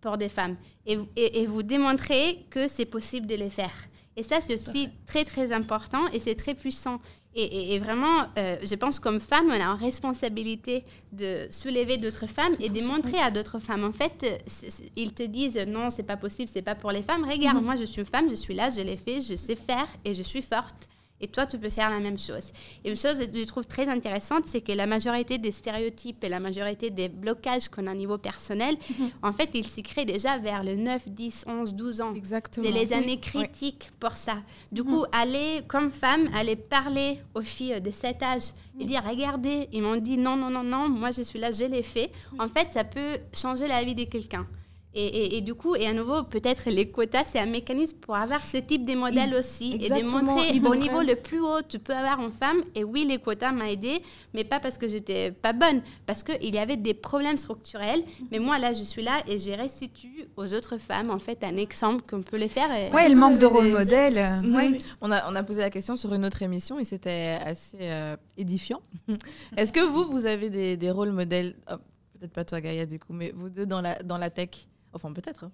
pour des femmes. Et, et- et vous démontrez que c'est possible de les faire. Et ça, c'est aussi très, très important et c'est très puissant. Et, et- et vraiment, euh, je pense comme femme, on a une responsabilité de soulever d'autres femmes et de montrer à d'autres femmes. En fait, euh, ils te disent non, c'est pas possible, c'est pas pour les femmes. Regarde, moi, je suis une femme, je suis là, je l'ai fait, je sais faire et je suis forte. Et toi, tu peux faire la même chose. Et une chose que je trouve très intéressante, c'est que la majorité des stéréotypes et la majorité des blocages qu'on a au niveau personnel, en fait, ils s'y créent déjà vers le 9, 10, 11, 12 ans. Exactement. C'est les années oui. critiques pour ça. Du coup, aller, comme femme, aller parler aux filles de cet âge et dire, regardez, ils m'ont dit non, non, non, non, moi je suis là, je l'ai fait. En fait, ça peut changer la vie de quelqu'un. Et, et- et du coup, et à nouveau, peut-être les quotas, c'est un mécanisme pour avoir ce type de modèle aussi. Et de montrer au niveau le plus haut, tu peux avoir une femme. Et oui, les quotas m'ont aidé, mais pas parce que j'étais pas bonne, parce qu'il y avait des problèmes structurels. Mais moi, là, je suis là et j'ai restitué aux autres femmes, en fait, un exemple qu'on peut les faire. et- Ouais, le manque de rôle des- modèle. Mhm. Ouais. On, a, on a posé la question sur une autre émission et c'était assez euh, édifiant. Est-ce que vous, vous avez des, des rôles modèles? Oh, Peut-être pas toi, Gaïa, du coup, mais vous deux dans la, dans la tech? Enfin, peut-être. hein.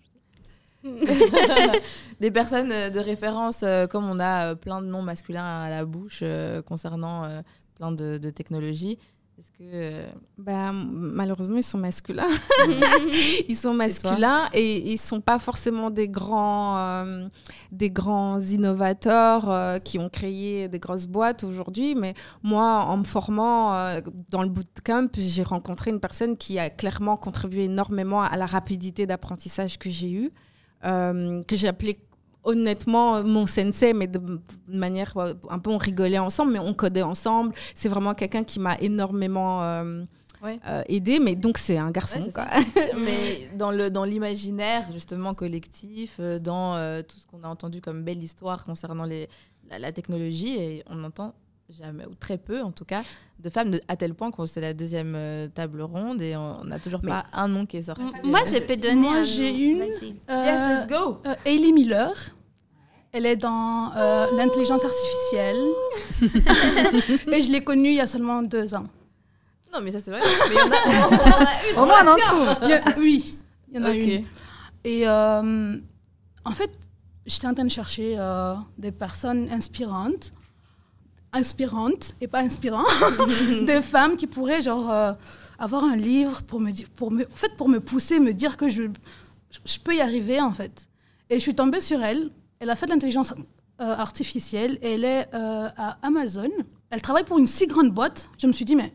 des personnes euh, de référence, euh, comme on a euh, plein de noms masculins à la bouche euh, concernant plein de, de technologies. Est-ce que. euh, Bah, malheureusement, ils sont masculins. ils sont masculins et ils sont pas forcément des grands, euh, des grands innovateurs euh, qui ont créé des grosses boîtes aujourd'hui. Mais moi, en me formant euh, dans le bootcamp, j'ai rencontré une personne qui a clairement contribué énormément à la rapidité d'apprentissage que j'ai eue, que j'ai appelé honnêtement mon sensei, mais de, manière euh, un peu on rigolait ensemble, mais on codait ensemble. C'est vraiment quelqu'un qui m'a énormément euh, Ouais. euh, aider. Mais donc, c'est un garçon. Ouais, c'est quoi. Mais dans le dans l'imaginaire justement collectif, dans euh, tout ce qu'on a entendu comme belle histoire concernant les, la, la technologie, et on n'entend jamais ou très peu en tout cas de femmes de- à tel point qu'on c'est la deuxième euh, table ronde et on n'a toujours Mais- pas un nom qui est sorti. Moi, je peux donner Moi, un j'ai nom. une. Euh, Yes, let's go. euh, Hailey Miller. Elle est dans euh, l'intelligence artificielle. Et je l'ai connue il y a seulement deux ans. Non mais ça c'est vrai. Mais il y en a, on, on en a une. On en. Il y oui, il y en a Ok. une. Et euh, en fait, j'étais en train de chercher euh, des personnes inspirantes, inspirantes et pas inspirantes, des femmes qui pourraient genre euh, avoir un livre pour me dire, pour me, en fait, pour me pousser, me dire que je, je peux y arriver en fait. Et je suis tombée sur elle. Elle a fait de l'intelligence euh, artificielle. Et elle est euh, à Amazon. Elle travaille pour une si grande boîte. Je me suis dit mais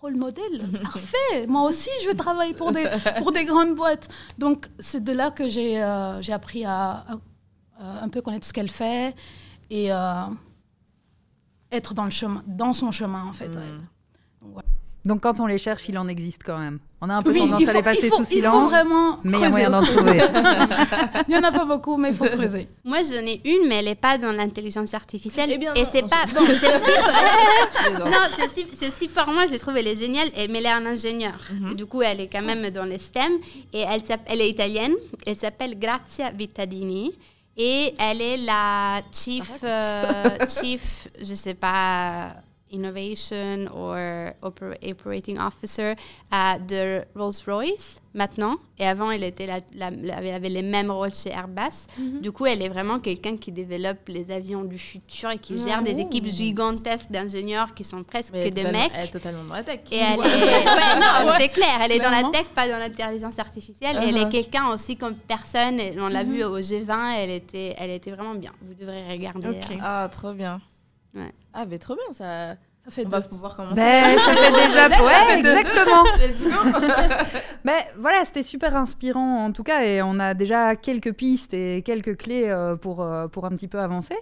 rôle modèle, parfait. Moi aussi, je veux travailler pour des, pour des grandes boîtes. Donc, c'est de là que j'ai j'ai appris à, à- à un peu connaître ce qu'elle fait et être dans, le chemin, dans son chemin, en fait. ouais. Donc quand on les cherche, il en existe quand même. On a un peu Oui, tendance il à les passer faut- sous Il faut silence, vraiment mais il y a moyen d'en trouver. Il n'y en a pas beaucoup, mais il faut creuser. Moi, j'en ai une, mais elle n'est pas dans l'intelligence artificielle. Eh bien, et c'est on pas. Bon, c'est aussi. Non, c'est aussi, c'est aussi pour moi, je trouve, elle est géniale, et- mais elle est un ingénieur. Mhm. Du coup, elle est quand même dans les STEM. Et elle, elle est italienne. Elle s'appelle Grazia Vittadini. Et elle est la chief, euh, chief, je sais pas, innovation or oper- operating officer à de Rolls-Royce maintenant. Et avant, elle, était la, la- la- elle avait les mêmes rôles chez Airbus. Du coup, elle est vraiment quelqu'un qui développe les avions du futur et qui gère des équipes gigantesques d'ingénieurs qui sont presque que des mecs. Elle est totalement dans la tech. Et elle est... ouais, non, c'est clair, elle est dans la tech, pas dans l'intelligence artificielle. Elle est Uh-huh. quelqu'un aussi comme personne. On l'a Mhm. vu au G20, elle était, elle était vraiment bien. Vous devrez regarder. Ok. euh. Ah trop bien. Ouais. Ah mais trop bien ça. Ça fait On deux. va pouvoir commencer. Ben, ça fait déjà... Ouais, exactement. Mais voilà, c'était super inspirant en tout cas, et on a déjà quelques pistes et quelques clés euh, pour, euh, pour un petit peu avancer.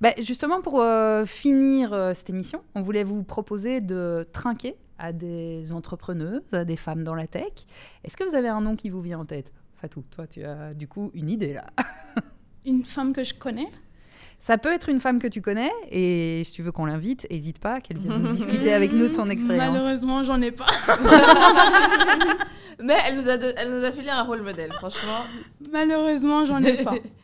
Ben, justement, pour euh, finir cette émission, on voulait vous proposer de trinquer à des entrepreneuses, à des femmes dans la tech. Est-ce que vous avez un nom qui vous vient en tête? Fatou, toi, tu as du coup une idée là. Une femme que je connais? Ça peut être une femme que tu connais, et si tu veux qu'on l'invite, n'hésite pas, qu'elle vienne discuter avec nous de son expérience. Malheureusement, j'en ai pas. Mais elle nous a de- elle nous a filé un rôle modèle franchement. Malheureusement, j'en ai pas.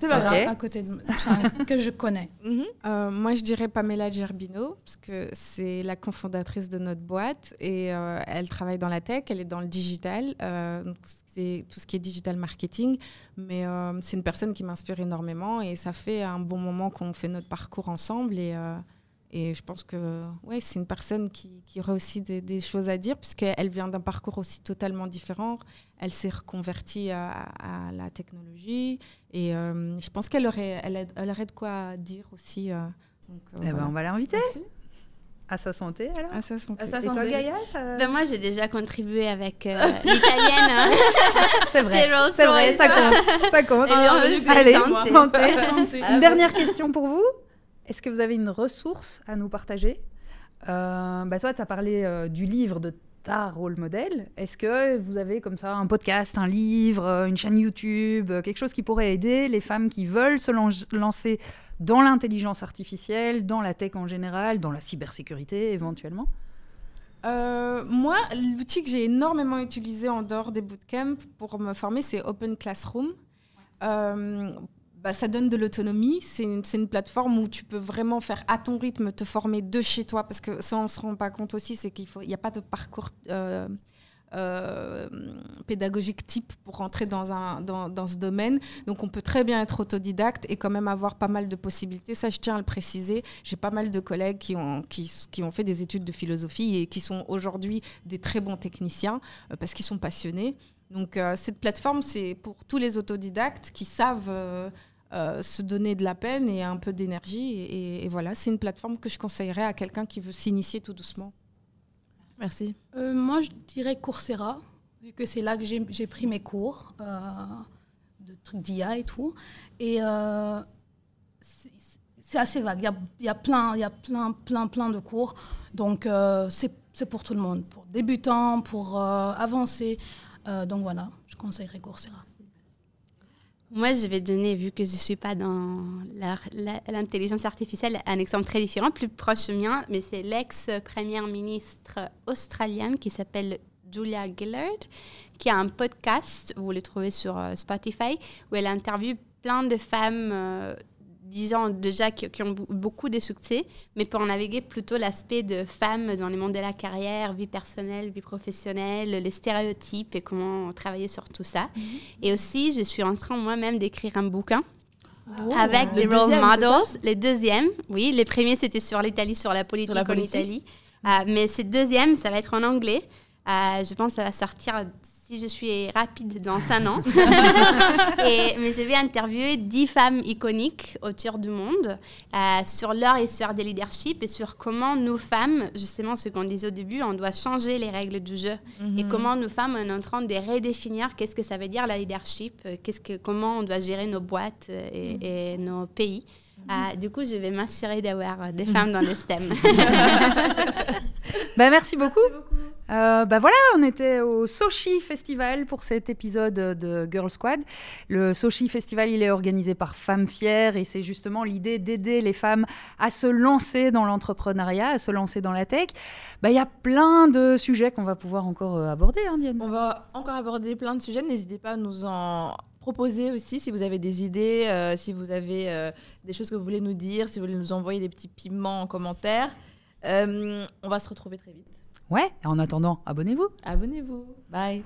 C'est pas grave. À côté de que je connais. Mhm. Euh, moi, je dirais Pamela Gerbino, parce que c'est la cofondatrice de notre boîte et euh, elle travaille dans la tech, elle est dans le digital, euh, donc c'est tout ce qui est digital marketing. Mais euh, c'est une personne qui m'inspire énormément et ça fait un bon moment qu'on fait notre parcours ensemble. Et, euh, et je pense que ouais, c'est une personne qui, qui aurait aussi des, des choses à dire, puisqu'elle vient d'un parcours aussi totalement différent. Elle s'est reconvertie à, à la technologie et euh, je pense qu'elle aurait, elle, aurait de quoi dire aussi. euh, donc, euh, Eh ben, on va l'inviter Merci. à sa santé alors. À sa santé. À sa Et toi, santé. Gaïa t'as- Ben, moi, j'ai déjà contribué avec euh, l'italienne. hein. C'est vrai, C'est vrai, ça compte. Ça compte. Que Allez, santé. santé. Ah, Une dernière question pour vous. Est-ce que vous avez une ressource à nous partager? Euh, bah Toi, tu as parlé euh, du livre de ta rôle modèle. Est-ce que vous avez comme ça un podcast, un livre, euh, une chaîne YouTube, quelque chose qui pourrait aider les femmes qui veulent se lan- lancer dans l'intelligence artificielle, dans la tech en général, dans la cybersécurité éventuellement? Moi, l'outil que j'ai énormément utilisé en dehors des bootcamps pour me former, c'est Open Classroom. Bah, ça donne de l'autonomie. C'est une, plateforme où tu peux vraiment faire à ton rythme, te former de chez toi. Parce que ça, on ne se rend pas compte aussi, c'est qu'il n'y a pas de parcours euh, euh, pédagogique type pour rentrer dans, ce domaine. Donc, on peut très bien être autodidacte et quand même avoir pas mal de possibilités. Ça, je tiens à le préciser. J'ai pas mal de collègues qui ont, fait des études de philosophie et qui sont aujourd'hui des très bons techniciens euh, parce qu'ils sont passionnés. Donc, cette plateforme, c'est pour tous les autodidactes qui savent euh, se donner de la peine et un peu d'énergie. Et, voilà, c'est une plateforme que je conseillerais à quelqu'un qui veut s'initier tout doucement. Merci. Euh, moi, je dirais Coursera, vu que c'est là que j'ai pris mes cours euh, de trucs d'IA et tout. Et c'est assez vague. Il y a, y a plein, il y a plein, plein, plein de cours. Donc, c'est pour tout le monde, pour débutants, pour avancer. Donc voilà, je conseillerais Coursera. Moi, je vais donner, vu que je ne suis pas dans l'intelligence artificielle, un exemple très différent, plus proche mien, mais c'est l'ex-première ministre australienne qui s'appelle Julia Gillard, qui a un podcast, vous le trouvez sur euh, Spotify, où elle interviewe plein de femmes euh, disons déjà qui, ont beaucoup de succès, mais pour naviguer plutôt l'aspect de femmes dans le monde de la carrière, vie personnelle, vie professionnelle, les stéréotypes et comment travailler sur tout ça. Mhm. Et aussi, je suis en train moi-même d'écrire un bouquin. Oh. avec les role models, les deuxièmes, oui, les premiers c'était sur l'Italie, sur la politique, sur la en Italie, euh, mais ces deuxièmes, ça va être en anglais. Euh, je pense que ça va sortir si je suis rapide dans un an. et, mais je vais interviewer dix femmes iconiques autour du monde euh, sur leur histoire de leadership et sur comment nous femmes, justement ce qu'on disait au début, on doit changer les règles du jeu. Et mhm. comment nous femmes, on est en train de redéfinir qu'est-ce que ça veut dire la leadership, euh, qu'est-ce que, comment on doit gérer nos boîtes euh, et, nos pays. du coup, je vais m'assurer d'avoir des femmes dans le STEM. bah, merci beaucoup. Merci beaucoup. Euh, bah voilà, on était au Sochi Festival pour cet épisode de Girl Squad. Le Sochi Festival, il est organisé par Femmes Fières et c'est justement l'idée d'aider les femmes à se lancer dans l'entrepreneuriat, à se lancer dans la tech. Bah, il y a plein de sujets qu'on va pouvoir encore euh, aborder, hein, Diane. On va encore aborder plein de sujets. N'hésitez pas à nous en proposer aussi si vous avez des idées, euh, si vous avez des choses que vous voulez nous dire, si vous voulez nous envoyer des petits piments en commentaire. on va se retrouver très vite. Ouais, en attendant, abonnez-vous. Abonnez-vous. Bye.